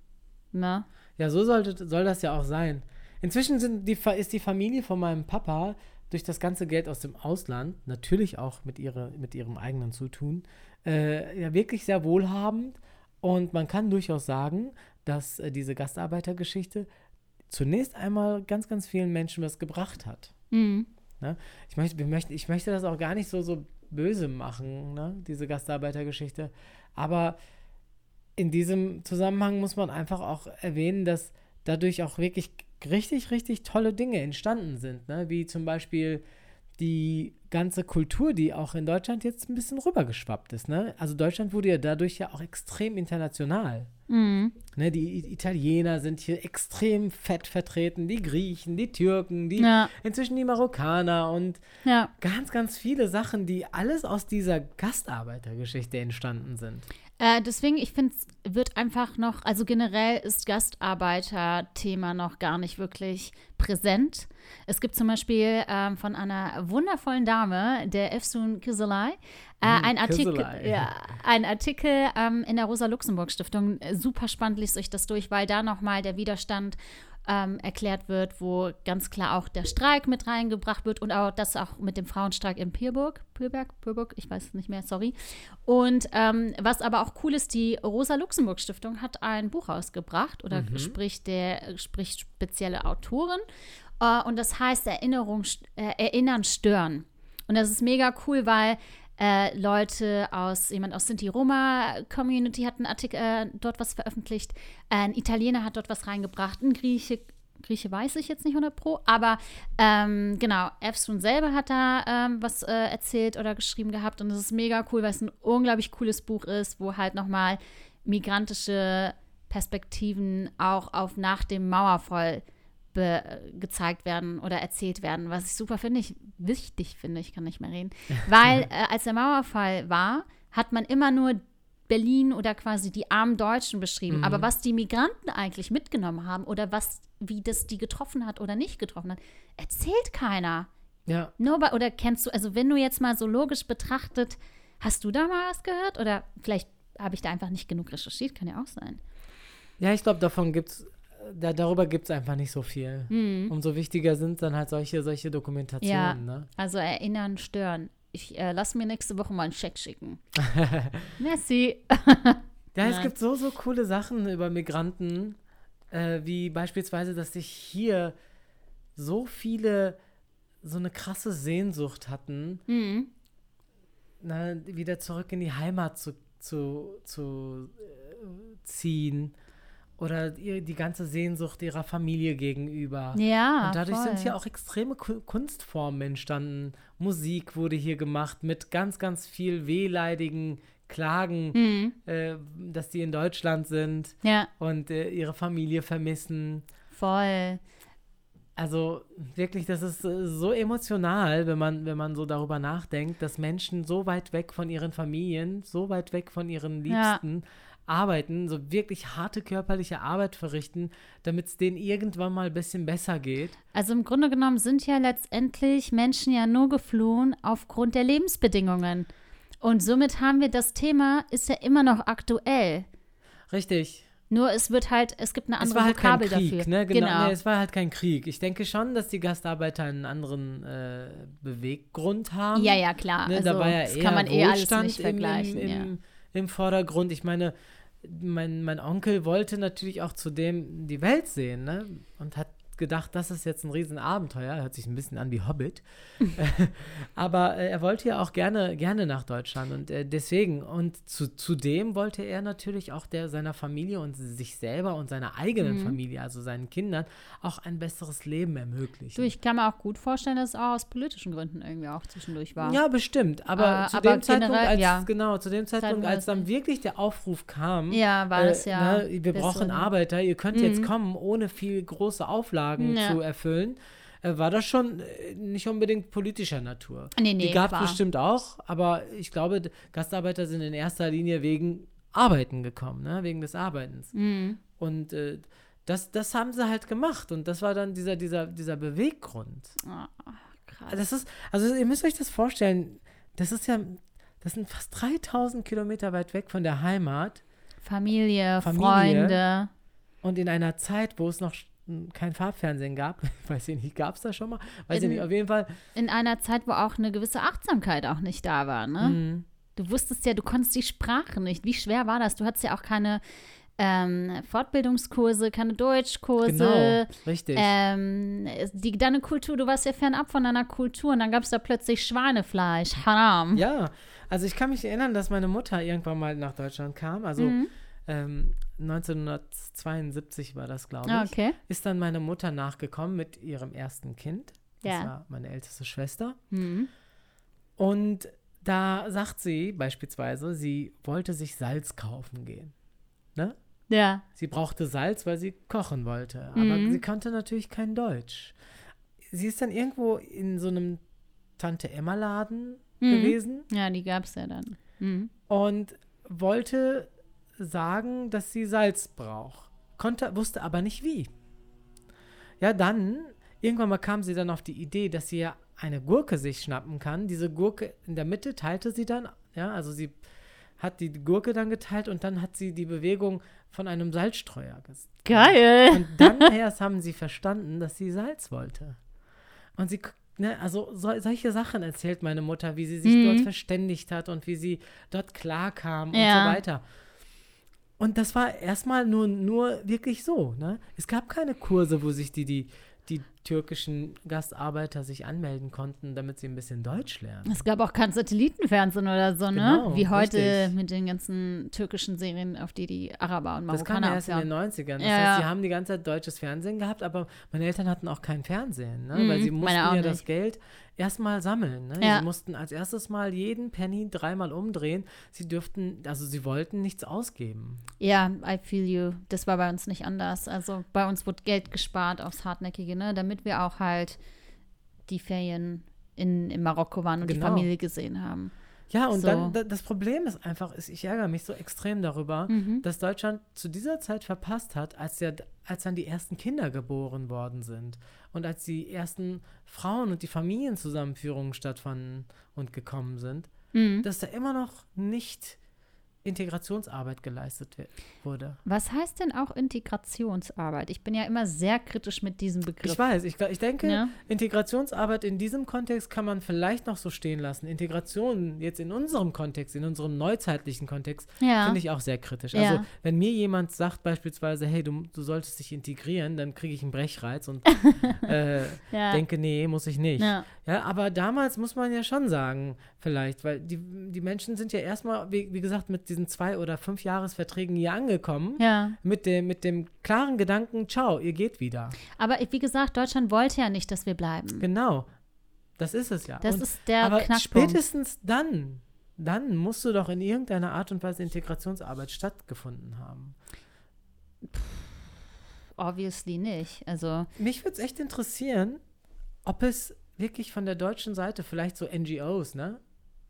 Ne? Ja, so sollte, soll das ja auch sein. Inzwischen sind die, ist die Familie von meinem Papa durch das ganze Geld aus dem Ausland, natürlich auch mit, ihre, mit ihrem eigenen Zutun, äh, ja wirklich sehr wohlhabend. Und man kann durchaus sagen, dass äh, diese Gastarbeitergeschichte zunächst einmal ganz, ganz vielen Menschen was gebracht hat. Mhm. Ich möchte, wir möchten, ich möchte das auch gar nicht so, so böse machen, ne? diese Gastarbeitergeschichte. Aber in diesem Zusammenhang muss man einfach auch erwähnen, dass dadurch auch wirklich richtig, richtig tolle Dinge entstanden sind. Ne? Wie zum Beispiel die ganze Kultur, die auch in Deutschland jetzt ein bisschen rübergeschwappt ist. Ne? Also Deutschland wurde ja dadurch ja auch extrem international. Mhm. Ne? Die Italiener sind hier extrem fett vertreten, die Griechen, die Türken, die Ja, inzwischen die Marokkaner und ja. ganz, ganz viele Sachen, die alles aus dieser Gastarbeitergeschichte entstanden sind. Äh, deswegen, ich finde, es wird einfach noch, also generell ist Gastarbeiter-Thema noch gar nicht wirklich präsent. Es gibt zum Beispiel ähm, von einer wundervollen Dame, der Efsun Kizilay, äh, Hm, ein Artikel, ja, ein Artikel ähm, in der Rosa-Luxemburg-Stiftung. Super spannend, liest euch das durch, weil da nochmal der Widerstand ähm, erklärt wird, wo ganz klar auch der Streik mit reingebracht wird und auch das auch mit dem Frauenstreik in Pirburg, Pirberg, Pirburg, ich weiß es nicht mehr, sorry. Und ähm, was aber auch cool ist, die Rosa-Luxemburg-Stiftung hat ein Buch rausgebracht oder sprich der sprich spezielle Autorin äh, und das heißt Erinnerung, äh, Erinnern stören. Und das ist mega cool, weil äh, Leute aus, jemand aus Sinti-Roma-Community hat einen Artikel äh, dort was veröffentlicht, ein Italiener hat dort was reingebracht, ein Grieche, Grieche weiß ich jetzt nicht 100 Pro, aber ähm, genau, Efsun selber hat da ähm, was äh, erzählt oder geschrieben gehabt und es ist mega cool, weil es ein unglaublich cooles Buch ist, wo halt nochmal migrantische Perspektiven auch auf nach dem Mauerfall gezeigt werden oder erzählt werden, was ich super finde, ich wichtig finde, ich kann nicht mehr reden, weil äh, als der Mauerfall war, hat man immer nur Berlin oder quasi die armen Deutschen beschrieben. Mhm. Aber was die Migranten eigentlich mitgenommen haben oder was, wie das die getroffen hat oder nicht getroffen hat, erzählt keiner. Ja. Nobody, oder kennst du, also wenn du jetzt mal so logisch betrachtet, hast du da mal was gehört? Oder vielleicht habe ich da einfach nicht genug recherchiert, kann ja auch sein. Ja, ich glaube, davon gibt's, da, darüber gibt es einfach nicht so viel. Mhm. Umso wichtiger sind dann halt solche, solche Dokumentationen, Ja. ne? Also erinnern, stören. Ich äh, lass mir nächste Woche mal einen Scheck schicken. Merci. Ja, es gibt so, so coole Sachen über Migranten, äh, wie beispielsweise, dass sich hier so viele so eine krasse Sehnsucht hatten, Mhm. na, wieder zurück in die Heimat zu, zu, zu äh, ziehen. Oder die ganze Sehnsucht ihrer Familie gegenüber. Ja. Und dadurch voll. sind hier auch extreme Ku- Kunstformen entstanden. Musik wurde hier gemacht mit ganz, ganz viel wehleidigen Klagen, Mhm. äh, dass die in Deutschland sind Ja, und äh, ihre Familie vermissen. voll. Also wirklich, das ist äh, so emotional, wenn man, wenn man so darüber nachdenkt, dass Menschen so weit weg von ihren Familien, so weit weg von ihren Ja. Arbeiten, so wirklich harte körperliche Arbeit verrichten, damit es denen irgendwann mal ein bisschen besser geht. Also im Grunde genommen sind ja letztendlich Menschen ja nur geflohen aufgrund der Lebensbedingungen. Und somit haben wir das Thema, ist ja immer noch aktuell. Richtig. Nur es wird halt, es gibt eine Es andere war halt kein Vokabel Krieg, dafür. ne? Genau. genau. Nee, es war halt kein Krieg. Ich denke schon, dass die Gastarbeiter einen anderen äh, Beweggrund haben. ja, ja, klar. Ne, also, da war ja das eher kann man eh alles nicht vergleichen. im, ja. im, im Vordergrund. Ich meine, mein, mein Onkel wollte natürlich auch zudem die Welt sehen, ne? Und hat gedacht, das ist jetzt ein Riesenabenteuer. Hört sich ein bisschen an wie Hobbit. Aber äh, er wollte ja auch gerne, gerne nach Deutschland und äh, deswegen. Und zu, zudem wollte er natürlich auch der seiner Familie und sich selber und seiner eigenen Mhm. Familie, also seinen Kindern, auch ein besseres Leben ermöglichen. Du, ich kann mir auch gut vorstellen, dass es auch aus politischen Gründen irgendwie auch zwischendurch war. Ja, bestimmt. Aber Äh, zu aber dem Zeitpunkt, als, ja. genau, zu dem Zeitpunkt, als dann wirklich der Aufruf kam, Ja, war äh, das ja. ne, wir brauchen Arbeiter, ihr könnt jetzt Mhm. kommen, ohne viel große Auflagen Ja. zu erfüllen, äh, war das schon äh, nicht unbedingt politischer Natur. Nee, nee, Die gab es bestimmt auch, aber ich glaube, Gastarbeiter sind in erster Linie wegen Arbeiten gekommen, ne? wegen des Arbeitens. Mhm. Und äh, das, das haben sie halt gemacht und das war dann dieser, dieser, dieser Beweggrund. Ah, krass. Das ist, also ihr müsst euch das vorstellen, das ist ja, das sind fast 3000 Kilometer weit weg von der Heimat Familie, Familie. Freunde. und in einer Zeit, wo es noch kein Farbfernsehen gab, weiß ich nicht, gab es das schon mal? Weiß ich In- nicht, auf jeden Fall. In einer Zeit, wo auch eine gewisse Achtsamkeit auch nicht da war, ne? Mhm. Du wusstest ja, du konntest die Sprache nicht. Wie schwer war das? Du hattest ja auch keine ähm, Fortbildungskurse, keine Deutschkurse. Genau, richtig. Ähm, die, deine Kultur, du warst ja fernab von deiner Kultur und dann gab es da plötzlich Schweinefleisch. Haram. ja, also ich kann mich erinnern, dass meine Mutter irgendwann mal nach Deutschland kam, also Mhm. ähm, 1972 war das, glaube ich. Ah, okay. Ist dann meine Mutter nachgekommen mit ihrem ersten Kind. Das Ja. war meine älteste Schwester. Mhm. Und da sagt sie beispielsweise, sie wollte sich Salz kaufen gehen. Ne? Ja. Sie brauchte Salz, weil sie kochen wollte. Aber Mhm. sie konnte natürlich kein Deutsch. Sie ist dann irgendwo in so einem Tante-Emma-Laden Mhm. gewesen Ja, die gab es ja dann. Mhm. und wollte sagen, dass sie Salz braucht. Konnte, wusste aber nicht wie. Ja, dann, irgendwann mal kam sie dann auf die Idee, dass sie ja eine Gurke sich schnappen kann. Diese Gurke in der Mitte teilte sie dann, ja, also sie hat die Gurke dann geteilt und dann hat sie die Bewegung von einem Salzstreuer ges Geil. und dann erst haben sie verstanden, dass sie Salz wollte. Und sie, ne, also so, solche Sachen erzählt meine Mutter, wie sie sich Mhm. dort verständigt hat und wie sie dort klarkam und Ja. so weiter. Und das war erstmal nur, nur wirklich so, ne? Es gab keine Kurse, wo sich die, die, die türkischen Gastarbeiter sich anmelden konnten, damit sie ein bisschen Deutsch lernen. Es gab auch kein Satellitenfernsehen oder so, ne? Genau, Wie heute richtig. mit den ganzen türkischen Serien, auf die die Araber und Das kam Marokkaner ja erst in den abfahren. 90ern. Das Ja, heißt, sie haben die ganze Zeit deutsches Fernsehen gehabt, aber meine Eltern hatten auch kein Fernsehen, ne? Mhm, weil sie mussten ja das. Geld erstmal sammeln. Ne? Ja. Sie mussten als erstes mal jeden Penny dreimal umdrehen. Sie dürften, also sie wollten nichts ausgeben. Ja, I feel you. Das war bei uns nicht anders. Also bei uns wurde Geld gespart aufs Hartnäckige, ne? Damit wir auch halt die Ferien in, in Marokko waren und die Genau. Familie gesehen haben. Ja, und So. dann da, das Problem ist einfach, ist, ich ärgere mich so extrem darüber, Mhm. dass Deutschland zu dieser Zeit verpasst hat, als, der, als dann die ersten Kinder geboren worden sind und als die ersten Frauen und die Familienzusammenführungen stattfanden und gekommen sind, Mhm. dass da immer noch nicht Integrationsarbeit geleistet wurde. Was heißt denn auch Integrationsarbeit? Ich bin ja immer sehr kritisch mit diesem Begriff. Ich weiß, ich, ich denke, Ja. Integrationsarbeit in diesem Kontext kann man vielleicht noch so stehen lassen. Integration jetzt in unserem Kontext, in unserem neuzeitlichen Kontext, Ja. finde ich auch sehr kritisch. Ja. Also, wenn mir jemand sagt beispielsweise, hey, du, du solltest dich integrieren, dann kriege ich einen Brechreiz und äh, denke, nee, muss ich nicht. Ja. Ja, aber damals muss man ja schon sagen, vielleicht, weil die, die Menschen sind ja erstmal, wie, wie gesagt, mit diesen zwei- oder fünf Jahresverträgen hier angekommen. Ja. Mit dem, mit dem klaren Gedanken, ciao, ihr geht wieder. Aber wie gesagt, Deutschland wollte ja nicht, dass wir bleiben. Genau. Das ist es ja. Das Und- ist der aber Knackpunkt. spätestens dann, dann musst du doch in irgendeiner Art und Weise Integrationsarbeit stattgefunden haben. Obviously nicht. Also, Mich würde es echt interessieren, ob es wirklich von der deutschen Seite vielleicht so NGOs, ne?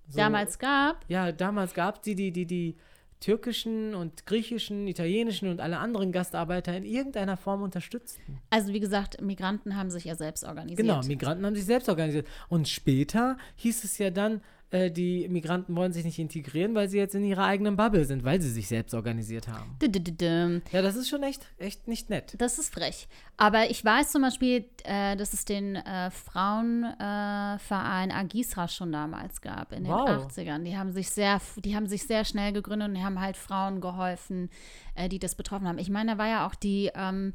So, damals gab. Ja, damals gab es die, die, die, die türkischen und griechischen, italienischen und alle anderen Gastarbeiter in irgendeiner Form unterstützten. Also, wie gesagt, Migranten haben sich ja selbst organisiert. Genau, Migranten haben sich selbst organisiert. Und später hieß es ja dann, äh, die Migranten wollen sich nicht integrieren, weil sie jetzt in ihrer eigenen Bubble sind, weil sie sich selbst organisiert haben. Dü-dü-dü-düm. Ja, das ist schon echt, echt nicht nett. Das ist frech. Aber ich weiß zum Beispiel, äh, dass es den äh, Frauenverein äh, Agisra schon damals gab in den Wow. 80ern. Die haben sich sehr, die haben sich sehr schnell gegründet und haben halt Frauen geholfen, äh, die das betroffen haben. Ich meine, da war ja auch die ähm,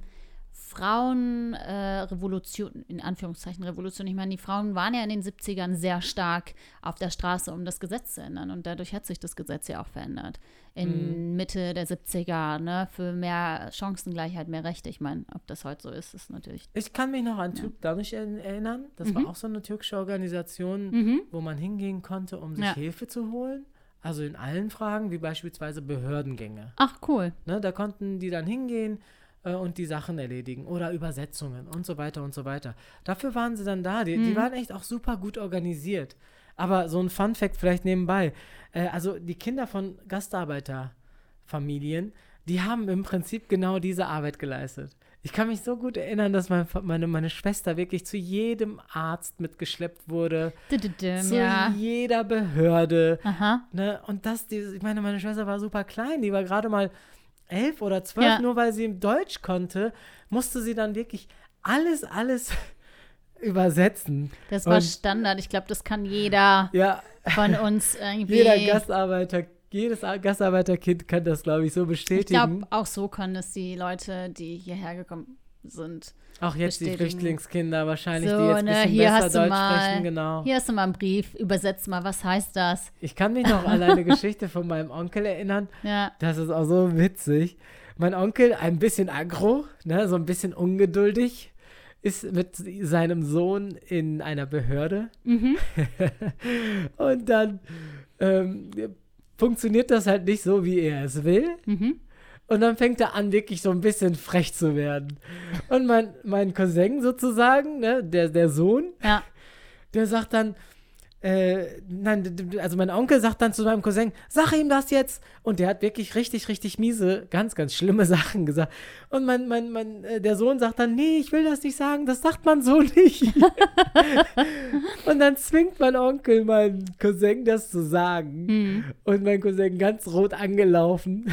Frauenrevolution, in Anführungszeichen Revolution. Ich meine, die Frauen waren ja in den 70ern sehr stark auf der Straße, um das Gesetz zu ändern. Und dadurch hat sich das Gesetz ja auch verändert. In Mitte der 70er, ne, für mehr Chancengleichheit, mehr Rechte. Ich meine, ob das heute so ist, ist natürlich. Ich kann mich noch an Türk Danisch er- erinnern. Das war auch so eine türkische Organisation, wo man hingehen konnte, um sich Ja. Hilfe zu holen. Also in allen Fragen, wie beispielsweise Behördengänge. Ach, cool. Ne, da konnten die dann hingehen äh, und die Sachen erledigen oder Übersetzungen und so weiter und so weiter. Dafür waren sie dann da. Die, die waren echt auch super gut organisiert. Aber so ein Fun Fact vielleicht nebenbei. Äh, also die Kinder von Gastarbeiterfamilien, die haben im Prinzip genau diese Arbeit geleistet. Ich kann mich so gut erinnern, dass mein, meine, meine Schwester wirklich zu jedem Arzt mitgeschleppt wurde, Dü-dü-düm, zu Ja. jeder Behörde. Aha. Ne? Und das, die, ich meine, meine Schwester war super klein, die war gerade mal elf oder zwölf, Ja. nur weil sie im Deutsch konnte, musste sie dann wirklich alles, alles übersetzen. Das war Und- Standard. Ich glaube, das kann jeder Ja, von uns irgendwie. jeder Gastarbeiter, jedes Gastarbeiterkind kann das, glaube ich, so ich bestätigen. glaube, auch so können es die Leute, die hierher gekommen sind. Auch jetzt die. Flüchtlingskinder wahrscheinlich, die So, jetzt ein ne, bisschen hier besser Deutsch mal, sprechen, genau. hier hast du mal einen Brief, übersetz mal, was heißt das? Ich kann mich noch an eine Geschichte von meinem Onkel erinnern. Ja, Das ist auch so witzig. Mein Onkel, ein bisschen aggro, ne, so ein bisschen ungeduldig, ist mit seinem Sohn in einer Behörde. Und dann ähm, funktioniert das halt nicht so, wie er es will. Und dann fängt er an, wirklich so ein bisschen frech zu werden. Und mein, mein Cousin sozusagen, ne, der, der Sohn, ja, der sagt dann, äh, nein, also mein Onkel sagt dann zu meinem Cousin, sag ihm das jetzt. Und der hat wirklich richtig, richtig miese, ganz, ganz schlimme Sachen gesagt. Und mein, mein, mein, äh, der Sohn sagt dann, nee, ich will das nicht sagen, das sagt man so nicht. und dann zwingt mein Onkel meinen Cousin das zu sagen. Und mein Cousin ganz rot angelaufen.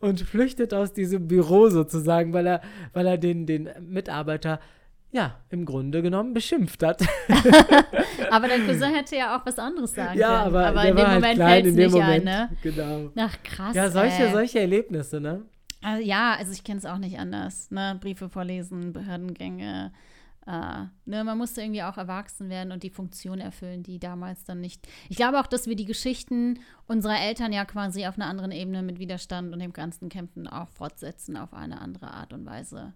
Und flüchtet aus diesem Büro sozusagen, weil er, weil er den, den Mitarbeiter ja, im Grunde genommen beschimpft hat. aber dein Cousin hätte ja auch was anderes sagen Ja, können. aber, der in dem halt Moment klein fällt es nicht Moment. ein, ne? Genau. Ach, krass. Ja, solche, ey. solche Erlebnisse, ne? Also, ja, also ich kenne es auch nicht anders. Ne? Briefe vorlesen, Behördengänge, äh, ne, man musste irgendwie auch erwachsen werden und die Funktion erfüllen, die damals dann nicht. Ich glaube auch, dass wir die Geschichten unserer Eltern ja quasi auf einer anderen Ebene mit Widerstand und dem ganzen Kämpfen auch fortsetzen auf eine andere Art und Weise.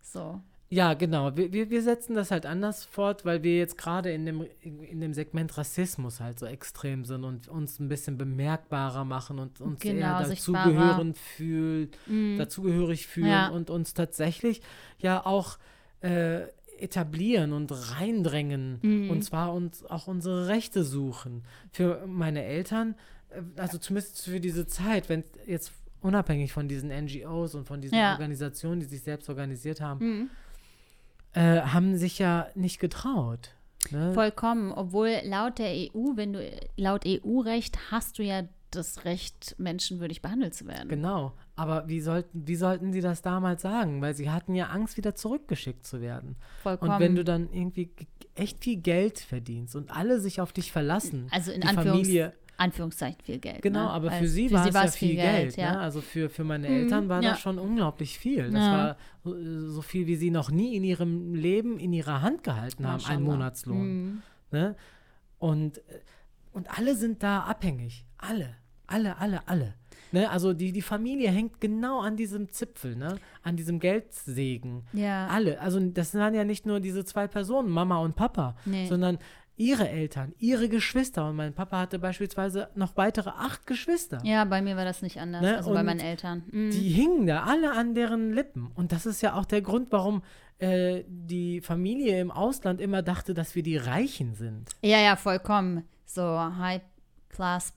So. Ja, genau. Wir, wir, wir setzen das halt anders fort, weil wir jetzt gerade in dem, in dem Segment Rassismus halt so extrem sind und uns ein bisschen bemerkbarer machen und uns Genau, eher dazugehören fühlen, Mm. dazugehörig fühlen Ja. und uns tatsächlich ja auch äh, etablieren und reindrängen Mhm. und zwar uns auch unsere Rechte suchen. Für meine Eltern, äh, also zumindest für diese Zeit, wenn jetzt unabhängig von diesen NGOs und von diesen Ja. Organisationen, die sich selbst organisiert haben, Mhm. äh, haben sich ja nicht getraut. Ne? Vollkommen. Obwohl laut der EU, wenn du laut EU-Recht hast du ja das Recht, menschenwürdig behandelt zu werden. Genau. Aber wie sollten, wie sollten sie das damals sagen? Weil sie hatten ja Angst, wieder zurückgeschickt zu werden. Vollkommen. Und wenn du dann irgendwie echt viel Geld verdienst und alle sich auf dich verlassen, also in die Anführungs Familie, Anführungszeichen viel Geld. genau, ne? aber Weil für sie war es ja viel Geld. ja. ne? Also für, für meine Mhm, Eltern war ja. das schon unglaublich viel. Das Ja. war so, so viel, wie sie noch nie in ihrem Leben in ihrer Hand gehalten haben, ein. Monatslohn. Mhm. Ne? Und, äh, und alle sind da abhängig. Alle. Alle, alle, alle. Ne? Also die, die Familie hängt genau an diesem Zipfel, ne? an diesem Geldsegen. Ja. Alle. Also das waren ja nicht nur diese zwei Personen, Mama und Papa, Nee. sondern ihre Eltern, ihre Geschwister. Und mein Papa hatte beispielsweise noch weitere acht Geschwister. Ja, bei mir war das nicht anders, Ne, also bei und meinen Eltern. Mhm. Die hingen da alle an deren Lippen. Und das ist ja auch der Grund, warum äh, die Familie im Ausland immer dachte, dass wir die Reichen sind. Ja, ja, vollkommen. So High Class,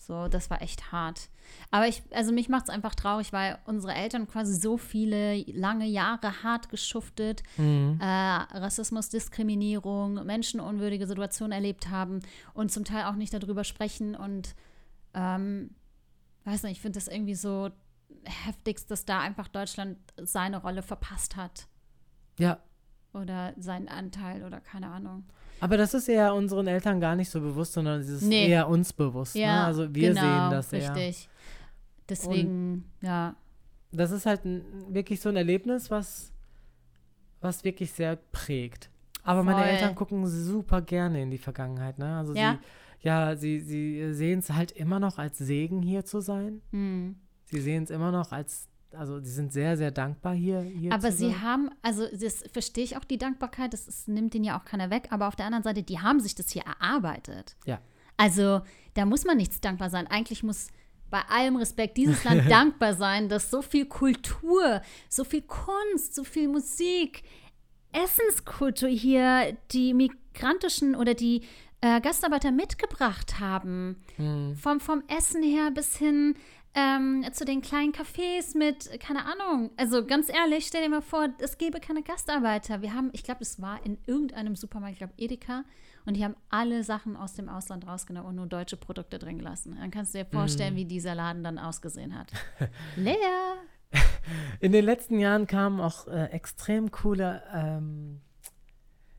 so, das war echt hart. Aber ich, also mich macht es einfach traurig, weil unsere Eltern quasi so viele lange Jahre hart geschuftet, Mhm. äh, Rassismus, Diskriminierung, menschenunwürdige Situationen erlebt haben und zum Teil auch nicht darüber sprechen und ähm, weiß nicht, ich finde das irgendwie so heftigst, dass da einfach Deutschland seine Rolle verpasst hat Ja, oder seinen Anteil oder keine Ahnung. Aber das ist eher unseren Eltern gar nicht so bewusst, sondern es ist Nee. eher uns bewusst. ne? Ja, Also wir genau, sehen das eher. richtig. Deswegen, ja. Das ist halt ein, wirklich so ein Erlebnis, was, was wirklich sehr prägt. Aber meine Voll. Eltern gucken super gerne in die Vergangenheit. Ne? Also Ja? sie, ja, sie, sie sehen es halt immer noch als Segen hier zu sein. Hm. Sie sehen es immer noch als, also sie sind sehr, sehr dankbar hier, hier Aber sie sein. haben, also das verstehe ich auch die Dankbarkeit, das ist, nimmt ihnen ja auch keiner weg, aber auf der anderen Seite, die haben sich das hier erarbeitet. Ja. Also da muss man nichts dankbar sein. Eigentlich muss bei allem Respekt dieses Land dankbar sein, dass so viel Kultur, so viel Kunst, so viel Musik, Essenskultur hier die migrantischen oder die äh, Gastarbeiter mitgebracht haben. Hm. Vom, vom Essen her bis hin ähm, zu den kleinen Cafés mit, keine Ahnung. Also ganz ehrlich, stell dir mal vor, es gäbe keine Gastarbeiter. Wir haben, ich glaube, es war in irgendeinem Supermarkt, ich glaube Edeka, und die haben alle Sachen aus dem Ausland rausgenommen und nur deutsche Produkte drin gelassen. Dann kannst du dir vorstellen, wie dieser Laden dann ausgesehen hat. Leer. In den letzten Jahren kamen auch äh, extrem coole, ähm,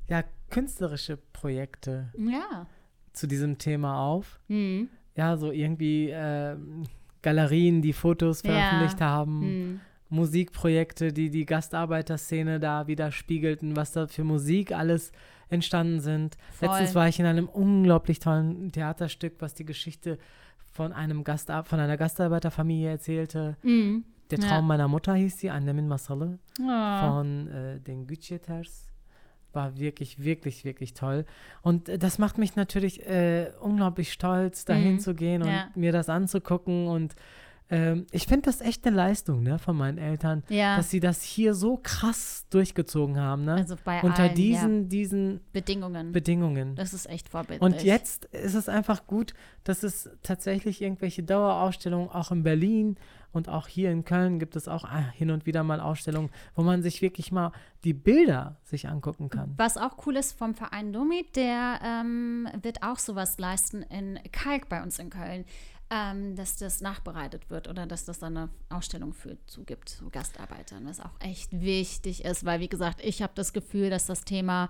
ja, künstlerische Projekte Ja. zu diesem Thema auf. Hm. Ja, so irgendwie ähm, Galerien, die Fotos Ja. veröffentlicht haben. Hm. Musikprojekte, die die Gastarbeiterszene da widerspiegelten, was da für Musik alles entstanden sind. Voll. Letztens war ich in einem unglaublich tollen Theaterstück, was die Geschichte von einem Gastar von einer Gastarbeiterfamilie erzählte. Hm. Der Ja. Traum meiner Mutter hieß sie, Annemin Masalı Oh. von äh, den Gütjeters. War wirklich, wirklich, wirklich toll. Und äh, das macht mich natürlich äh, unglaublich stolz, dahin Mhm. zu gehen und Ja. mir das anzugucken. Und ähm, ich finde das echt eine Leistung ne, von meinen Eltern, Ja. dass sie das hier so krass durchgezogen haben. Ne? Also bei Unter allen, diesen, ja. diesen Bedingungen. Bedingungen. das ist echt vorbildlich. Und jetzt ist es einfach gut, dass es tatsächlich irgendwelche Dauerausstellungen auch in Berlin und auch hier in Köln gibt es auch ah, hin und wieder mal Ausstellungen, wo man sich wirklich mal die Bilder sich angucken kann. Was auch cool ist vom Verein Domi, der ähm, wird auch sowas leisten in Kalk bei uns in Köln, ähm, dass das nachbereitet wird oder dass das dann eine Ausstellung für zugibt, so Gastarbeitern, was auch echt wichtig ist, weil wie gesagt, ich habe das Gefühl, dass das Thema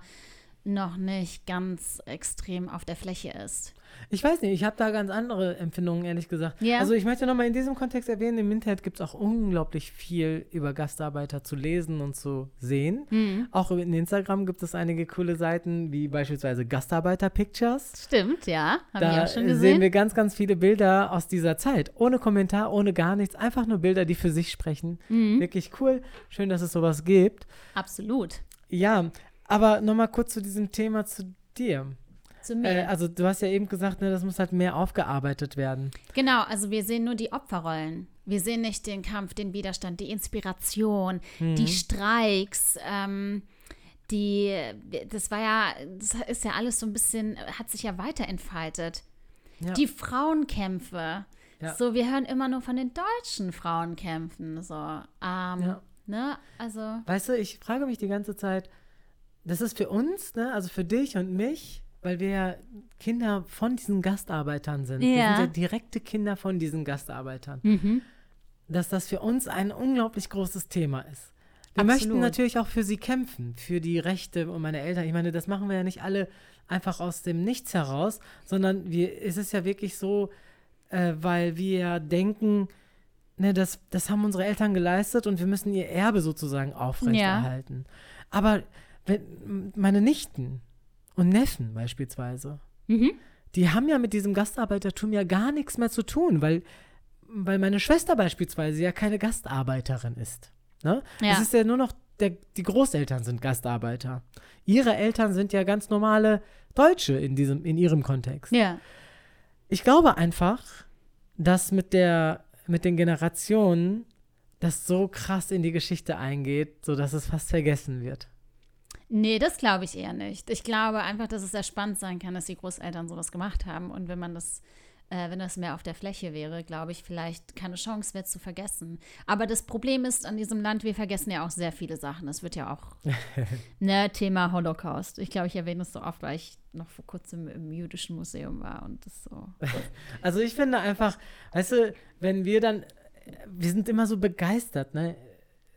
noch nicht ganz extrem auf der Fläche ist. Ich weiß nicht, ich habe da ganz andere Empfindungen, ehrlich gesagt. Ja. Also ich möchte nochmal in diesem Kontext erwähnen, im Internet gibt es auch unglaublich viel über Gastarbeiter zu lesen und zu sehen. Mhm. Auch in Instagram gibt es einige coole Seiten, wie beispielsweise Gastarbeiter-Pictures. Stimmt, ja. Habe ich Da auch schon sehen gesehen. wir ganz, ganz viele Bilder aus dieser Zeit. Ohne Kommentar, ohne gar nichts. Einfach nur Bilder, die für sich sprechen. Mhm. Wirklich cool. Schön, dass es sowas gibt. Absolut. Ja, aber nochmal kurz zu diesem Thema zu dir. Zu mir. Äh, also du hast ja eben gesagt, ne, das muss halt mehr aufgearbeitet werden. Genau, also wir sehen nur die Opferrollen. Wir sehen nicht den Kampf, den Widerstand, die Inspiration, Mhm. die Streiks, ähm, die, das war ja, das ist ja alles so ein bisschen, hat sich ja weiterentfaltet. Ja. Die Frauenkämpfe. Ja. So, wir hören immer nur von den deutschen Frauenkämpfen. So, ähm, Ja. ne, also, Weißt du, ich frage mich die ganze Zeit, das ist für uns, ne, also für dich und mich, weil wir ja Kinder von diesen Gastarbeitern sind. Wir Ja. sind ja direkte Kinder von diesen Gastarbeitern. mhm. Dass das für uns ein unglaublich großes Thema ist. Wir Absolut. möchten natürlich auch für sie kämpfen, für die Rechte und meine Eltern. Ich meine, das machen wir ja nicht alle einfach aus dem Nichts heraus, sondern wir, es ist ja wirklich so, äh, weil wir ja denken, ne, das, das haben unsere Eltern geleistet und wir müssen ihr Erbe sozusagen aufrechterhalten. Aber wenn, meine Nichten und Neffen beispielsweise, Mhm. die haben ja mit diesem Gastarbeitertum ja gar nichts mehr zu tun, weil, weil meine Schwester beispielsweise ja keine Gastarbeiterin ist. Ne? Ja. Es ist ja nur noch, der, die Großeltern sind Gastarbeiter. Ihre Eltern sind ja ganz normale Deutsche in, diesem, in ihrem Kontext. Ja. Ich glaube einfach, dass mit, der, mit den Generationen das so krass in die Geschichte eingeht, sodass es fast vergessen wird. Nee, das glaube ich eher nicht. Ich glaube einfach, dass es sehr spannend sein kann, dass die Großeltern sowas gemacht haben. Und wenn man das, äh, wenn das mehr auf der Fläche wäre, glaube ich, vielleicht keine Chance wäre zu vergessen. Aber das Problem ist an diesem Land, wir vergessen ja auch sehr viele Sachen. Es wird ja auch ne, Thema Holocaust. Ich glaube, ich erwähne es so oft, weil ich noch vor kurzem im jüdischen Museum war und das so. Also ich finde einfach, weißt du, wenn wir dann, wir sind immer so begeistert, ne?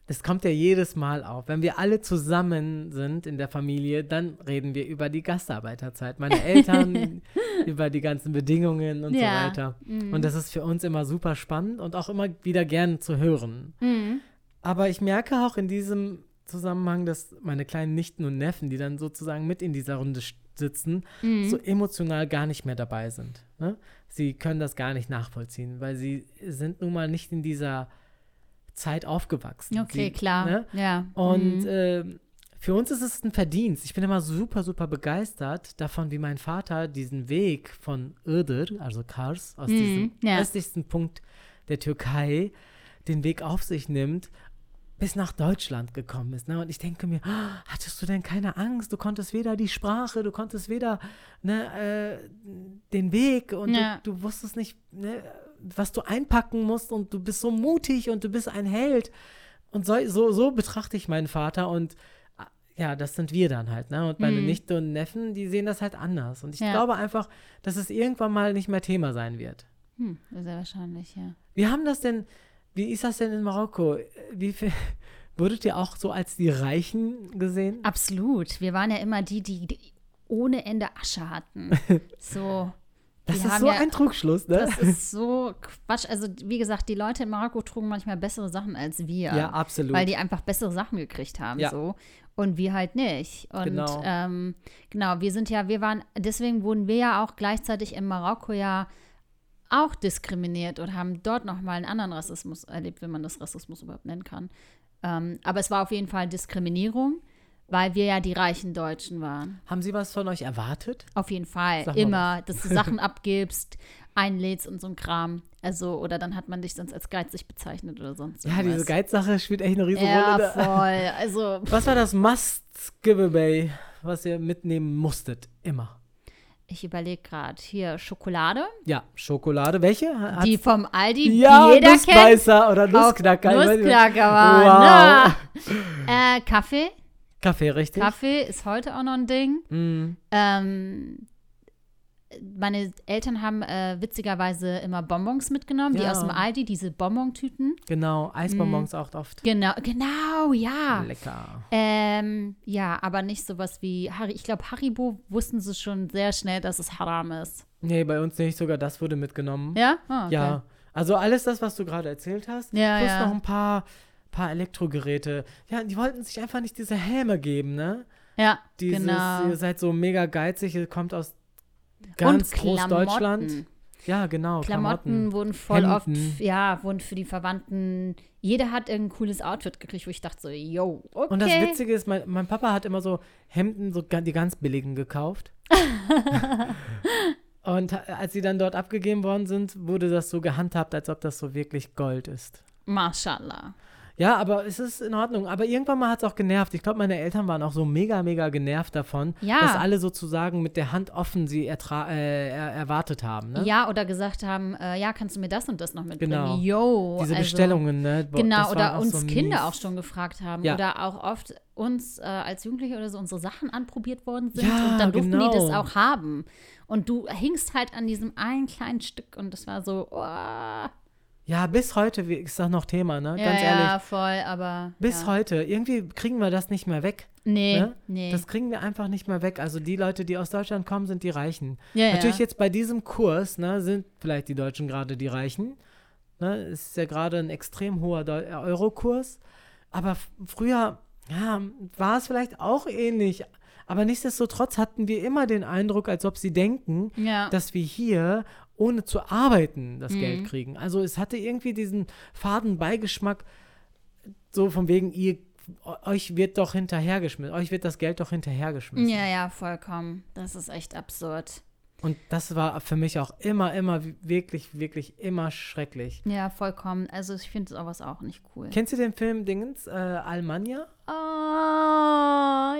Das kommt ja jedes Mal auf. Wenn wir alle zusammen sind in der Familie, dann reden wir über die Gastarbeiterzeit. Meine Eltern, über die ganzen Bedingungen und Ja, so weiter. Und das ist für uns immer super spannend und auch immer wieder gern zu hören. Mhm. Aber ich merke auch in diesem Zusammenhang, dass meine kleinen Nichten und Neffen, die dann sozusagen mit in dieser Runde sitzen, Mhm. so emotional gar nicht mehr dabei sind. Ne? Sie können das gar nicht nachvollziehen, weil sie sind nun mal nicht in dieser Zeit aufgewachsen. Okay, sie, klar. Ne? Ja. Und Mhm. ähm, für uns ist es ein Verdienst. Ich bin immer super, super begeistert davon, wie mein Vater diesen Weg von Iğdır, also Kars, aus Mhm, diesem ja. östlichsten Punkt der Türkei, den Weg auf sich nimmt, bis nach Deutschland gekommen ist. Ne? Und ich denke mir, "Ah, hattest du denn keine Angst? Du konntest weder die Sprache, du konntest weder ne, äh, den Weg und Ja. du, du wusstest nicht, ne, was du einpacken musst und du bist so mutig und du bist ein Held. Und so, so, so betrachte ich meinen Vater und äh, ja, das sind wir dann halt, ne? Und meine Mhm. Nichte und Neffen, die sehen das halt anders. Und ich Ja. glaube einfach, dass es irgendwann mal nicht mehr Thema sein wird. Hm, sehr wahrscheinlich, ja. Wie haben das denn, wie ist das denn in Marokko? Wie viel, wurdet ihr auch so als die Reichen gesehen? Absolut. Wir waren ja immer die, die die ohne Ende Asche hatten. So. Das die ist so ja, ein Trugschluss, ne? Das ist so Quatsch. Also, wie gesagt, die Leute in Marokko trugen manchmal bessere Sachen als wir. ja, absolut. Weil die einfach bessere Sachen gekriegt haben, Ja. so. Und wir halt nicht. Und Genau. ähm, genau, wir sind ja, wir waren, deswegen wurden wir ja auch gleichzeitig in Marokko ja auch diskriminiert und haben dort nochmal einen anderen Rassismus erlebt, wenn man das Rassismus überhaupt nennen kann. Ähm, aber es war auf jeden Fall Diskriminierung, weil wir ja die reichen Deutschen waren. haben sie was von euch erwartet? Auf jeden Fall. Immer, dass du Sachen abgibst, einlädst und so ein Kram. Also, oder dann hat man dich sonst als geizig bezeichnet oder sonst Ja, diese irgendwas. Geizsache spielt echt eine Riesenrolle. Ja, ne? voll. Also, Was war das Must-Giveaway, was ihr mitnehmen musstet? Immer. ich überlege gerade hier Schokolade, Ja, Schokolade. Welche? Hat- die vom Aldi ja, die jeder kennt. Nussbeißer oder Auch Nussknacker. Nussknacker waren. Ne? Äh, Kaffee. Kaffee, richtig? Kaffee ist heute auch noch ein Ding. Mm. Ähm, meine Eltern haben äh, witzigerweise immer Bonbons mitgenommen, die Ja. aus dem Aldi, diese Bonbon-Tüten. Genau, Eisbonbons Mhm. auch oft. Genau, genau, ja. Lecker. Ähm, ja, aber nicht sowas wie Harry. Ich glaube, Haribo wussten sie schon sehr schnell, dass es Haram ist. Nee, bei uns nicht, sogar das wurde mitgenommen. Ja? Ah, okay. Ja, also alles das, was du gerade erzählt hast, Ja, plus ja. noch ein paar, paar Elektrogeräte. Ja, die wollten sich einfach nicht diese Helme geben, ne? Ja, Dieses, genau. ihr seid so mega geizig, ihr kommt aus ganz groß Deutschland. Ja, genau, Klamotten Klamotten. wurden voll Hemden. oft, ja, wurden für die Verwandten, jeder hat irgendein cooles Outfit gekriegt, wo ich dachte so, yo, okay. Und das Witzige ist, mein, mein Papa hat immer so Hemden, so die ganz billigen gekauft. Und als sie dann dort abgegeben worden sind, wurde das so gehandhabt, als ob das so wirklich Gold ist. Mashallah. Ja, aber es ist in Ordnung. Aber irgendwann mal hat es auch genervt. Ich glaube, meine Eltern waren auch so mega, mega genervt davon, Ja. dass alle sozusagen mit der Hand offen sie äh, er erwartet haben. Ne? Ja, oder gesagt haben, äh, ja, kannst du mir das und das noch mitbringen? Genau. Yo. Diese also, Bestellungen, ne? Boah, Genau, oder uns so Kinder mies. auch schon gefragt haben. Ja. Oder auch oft uns äh, als Jugendliche oder so unsere Sachen anprobiert worden sind. Ja, und dann durften die das genau. auch haben. Und du hingst halt an diesem einen kleinen Stück und das war so, oh, Ja, bis heute ist das noch Thema, ne? ja, Ganz ja, ehrlich. voll, aber. Bis ja. heute. Irgendwie kriegen wir das nicht mehr weg. Nee, ne? nee. Das kriegen wir einfach nicht mehr weg. Also die Leute, die aus Deutschland kommen, sind die Reichen. ja, Natürlich ja. jetzt bei diesem Kurs, ne, sind vielleicht die Deutschen gerade die Reichen. Ne, es ist ja gerade ein extrem hoher äh, Eurokurs. Aber früher, ja, war es vielleicht auch ähnlich. Aber nichtsdestotrotz hatten wir immer den Eindruck, als ob sie denken, Ja. dass wir hier ohne zu arbeiten das Mhm. Geld kriegen. Also es hatte irgendwie diesen faden Beigeschmack, so von wegen, ihr, euch wird doch hinterhergeschmissen, euch wird das Geld doch hinterhergeschmissen. ja, ja, vollkommen. Das ist echt absurd. Und das war für mich auch immer, immer wirklich, wirklich immer schrecklich. Ja, vollkommen. Also ich finde sowas auch nicht cool. Kennst du den Film Dingens, äh, Almania? Oh,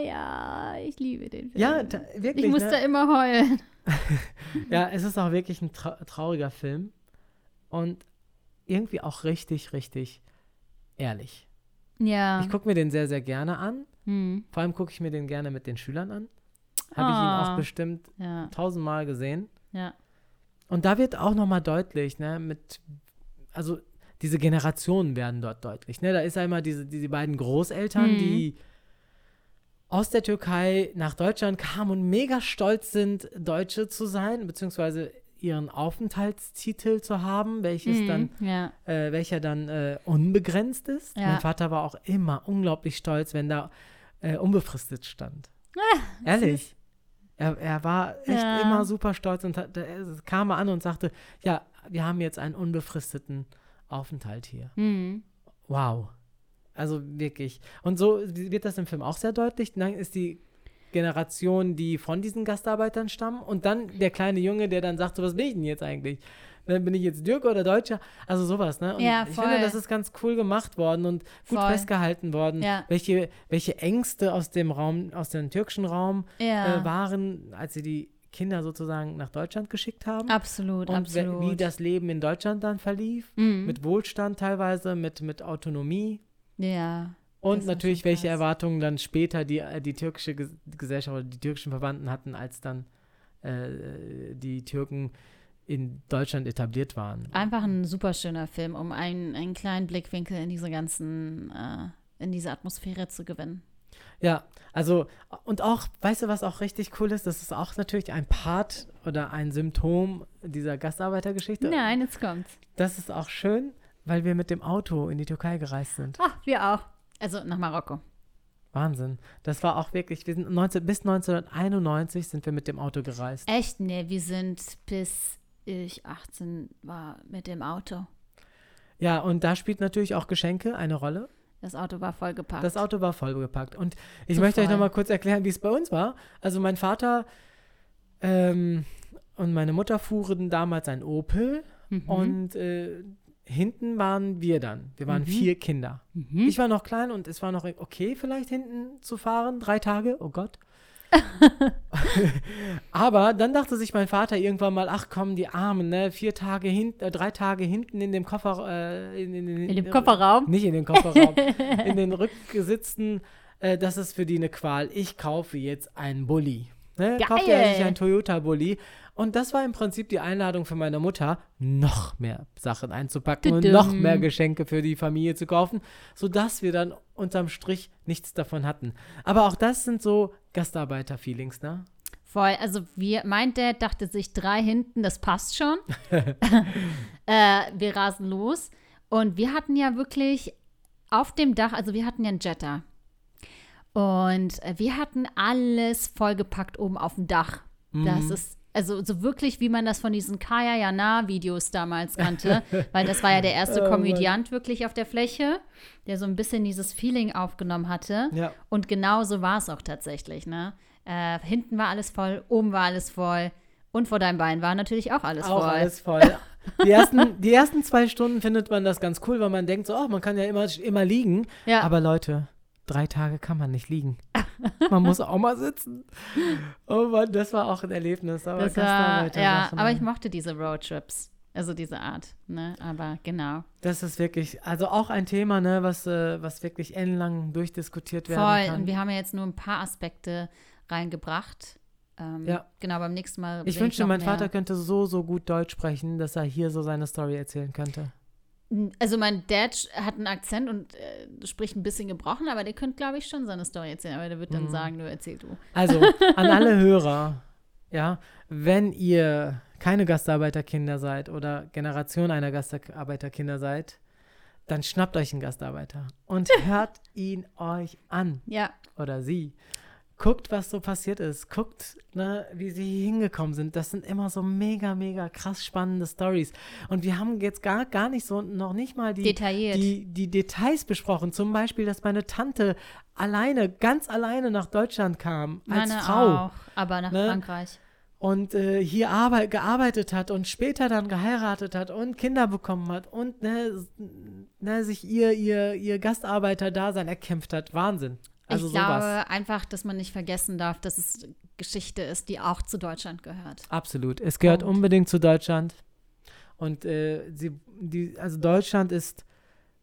ja, ich liebe den Film. Ja, ta- wirklich. ich muss ne? da immer heulen. Ja, es ist auch wirklich ein trau trauriger Film. Und irgendwie auch richtig, richtig ehrlich. Ja. Ich gucke mir den sehr, sehr gerne an. hm. Vor allem gucke ich mir den gerne mit den Schülern an. Habe ich ihn Ah. auch bestimmt Ja, tausendmal gesehen. ja. Und da wird auch nochmal deutlich, ne, mit, also diese Generationen werden dort deutlich. Ne? Da ist einmal diese, diese beiden Großeltern, Mhm. die aus der Türkei nach Deutschland kamen und mega stolz sind, Deutsche zu sein, beziehungsweise ihren Aufenthaltstitel zu haben, welches Mhm. dann, Ja. äh, welcher dann äh, unbegrenzt ist. Ja. Mein Vater war auch immer unglaublich stolz, wenn da äh, unbefristet stand. Ehrlich. Er, er war echt Ja. immer super stolz und hat, er kam an und sagte, ja, wir haben jetzt einen unbefristeten Aufenthalt hier. Hm. Wow. Also wirklich. Und so wird das im Film auch sehr deutlich. Dann ist die Generation, die von diesen Gastarbeitern stammen und dann der kleine Junge, der dann sagt, so, was bin ich denn jetzt eigentlich? Dann bin ich jetzt Türke oder Deutscher? Also sowas, ne? Und Ja, ich voll. finde, das ist ganz cool gemacht worden und gut Voll. festgehalten worden, Ja. welche, welche Ängste aus dem Raum, aus dem türkischen Raum Ja. äh, waren, als sie die Kinder sozusagen nach Deutschland geschickt haben. Absolut, und absolut. wie das Leben in Deutschland dann verlief, Mhm. mit Wohlstand teilweise, mit, mit Autonomie. Ja. Und natürlich, welche. Erwartungen dann später die, äh, die türkische Ges Gesellschaft oder die türkischen Verwandten hatten, als dann äh, die Türken in Deutschland etabliert waren. Einfach ein super schöner Film, um einen, einen kleinen Blickwinkel in diese ganzen, äh, in diese Atmosphäre zu gewinnen. Ja, also, und auch, weißt du, was auch richtig cool ist? Das ist auch natürlich ein Part oder ein Symptom dieser Gastarbeitergeschichte. Nein, jetzt kommt's. Das ist auch schön, weil wir mit dem Auto in die Türkei gereist sind. Ach, wir auch. Also nach Marokko. Wahnsinn. Das war auch wirklich, wir sind 19, bis 1991 sind wir mit dem Auto gereist. Echt? Nee, wir sind bis ich 18 war mit dem Auto. Ja, und da spielt natürlich auch Geschenke eine Rolle. Das Auto war vollgepackt. Das Auto war vollgepackt. Und ich So möchte euch voll. noch mal kurz erklären, wie es bei uns war. Also mein Vater ähm, und meine Mutter fuhren damals ein Opel Mhm. und äh, hinten waren wir dann. Wir waren Mhm. vier Kinder. Mhm. Ich war noch klein und es war noch okay, vielleicht hinten zu fahren. Drei Tage, oh Gott. Aber dann dachte sich mein Vater irgendwann mal, ach komm, die Armen, ne? Vier Tage hinten, äh, drei Tage hinten in dem Koffer, äh, in, in, in dem Kofferraum. Nicht in den Kofferraum, in den Rücksitzen, äh, das ist für die eine Qual. Ich kaufe jetzt einen Bulli. Ne? Kauft er sich einen Toyota Bulli Und das war im Prinzip die Einladung für meine Mutter, noch mehr Sachen einzupacken und noch mehr Geschenke für die Familie zu kaufen, sodass wir dann unterm Strich nichts davon hatten. Aber auch das sind so Gastarbeiter-Feelings, ne? Voll, also wir, mein Dad dachte sich drei hinten, das passt schon. äh, wir rasen los. Und wir hatten ja wirklich auf dem Dach, also wir hatten ja einen Jetta. Und äh, wir hatten alles vollgepackt oben auf dem Dach. Das ist, also so wirklich, wie man das von diesen Kaya Jana-Videos damals kannte, weil das war ja der erste Oh. Komödiant wirklich auf der Fläche, der so ein bisschen dieses Feeling aufgenommen hatte. Ja. Und genau so war es auch tatsächlich, ne? Äh, hinten war alles voll, oben war alles voll und vor deinem Bein war natürlich auch alles Auch voll. alles voll. Die ersten, die ersten zwei Stunden findet man das ganz cool, weil man denkt so, oh, man kann ja immer, immer liegen. Ja. Aber Leute, drei Tage kann man nicht liegen. Man muss auch mal sitzen. Oh Mann, das war auch ein Erlebnis. Aber Das war, ja, aber ich ne? mochte diese Roadtrips. Also diese Art, ne? Aber genau. Das ist wirklich, also auch ein Thema, ne, was, äh, was wirklich ellenlang durchdiskutiert werden Voll. kann. Und wir haben ja jetzt nur ein paar Aspekte reingebracht. Ähm, Ja. Genau, beim nächsten Mal. ich wünschte, noch mein mehr. Vater könnte so, so gut Deutsch sprechen, dass er hier so seine Story erzählen könnte. Also mein Dad hat einen Akzent und äh, spricht ein bisschen gebrochen, aber der könnte, glaube ich, schon seine Story erzählen. Aber der wird dann Mhm. sagen, du erzähl du. Also, an alle Hörer, ja, wenn ihr keine Gastarbeiterkinder seid oder Generation einer Gastarbeiterkinder seid, dann schnappt euch einen Gastarbeiter und hört ihn euch an Ja, oder sie. Guckt, was so passiert ist. Guckt, ne, wie sie hingekommen sind. Das sind immer so mega, mega krass spannende Stories. Und wir haben jetzt gar, gar nicht so, noch nicht mal die, die, die Details besprochen. Zum Beispiel, dass meine Tante alleine, ganz alleine nach Deutschland kam, als meine Frau auch, aber nach ne? Frankreich. und äh, hier arbeit, gearbeitet hat und später dann geheiratet hat und Kinder bekommen hat und ne, ne, sich ihr, ihr, ihr Gastarbeiter-Dasein erkämpft hat. Wahnsinn. Also ich sowas. glaube einfach, dass man nicht vergessen darf, dass es Geschichte ist, die auch zu Deutschland gehört. Absolut. Es gehört Punkt. unbedingt zu Deutschland. Und äh, sie, die, also Deutschland ist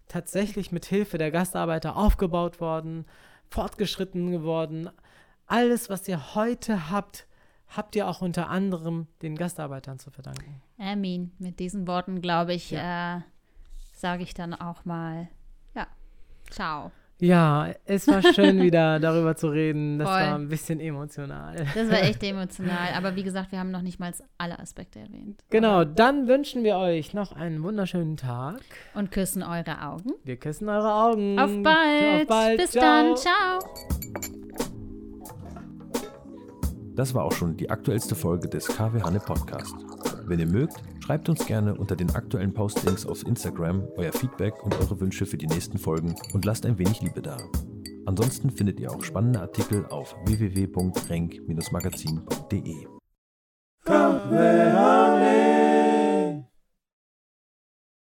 tatsächlich mit Hilfe der Gastarbeiter aufgebaut worden, fortgeschritten geworden. Alles, was ihr heute habt, habt ihr auch unter anderem den Gastarbeitern zu verdanken. Amin. Mit diesen Worten, glaube ich, äh, sage ich dann auch mal, ja, ciao. Ja, es war schön wieder darüber zu reden. Das Voll. war ein bisschen emotional. Das war echt emotional. Aber wie gesagt, wir haben noch nicht mal alle Aspekte erwähnt. Genau, dann wünschen wir euch noch einen wunderschönen Tag. Und küssen eure Augen. Wir küssen eure Augen. Auf bald. Auf bald. Bis Ciao. dann. Ciao. Das war auch schon die aktuellste Folge des KW Hanne Podcast. Wenn ihr mögt, schreibt uns gerne unter den aktuellen Postings auf Instagram euer Feedback und eure Wünsche für die nächsten Folgen und lasst ein wenig Liebe da. Ansonsten findet ihr auch spannende Artikel auf www.renk-magazin.de.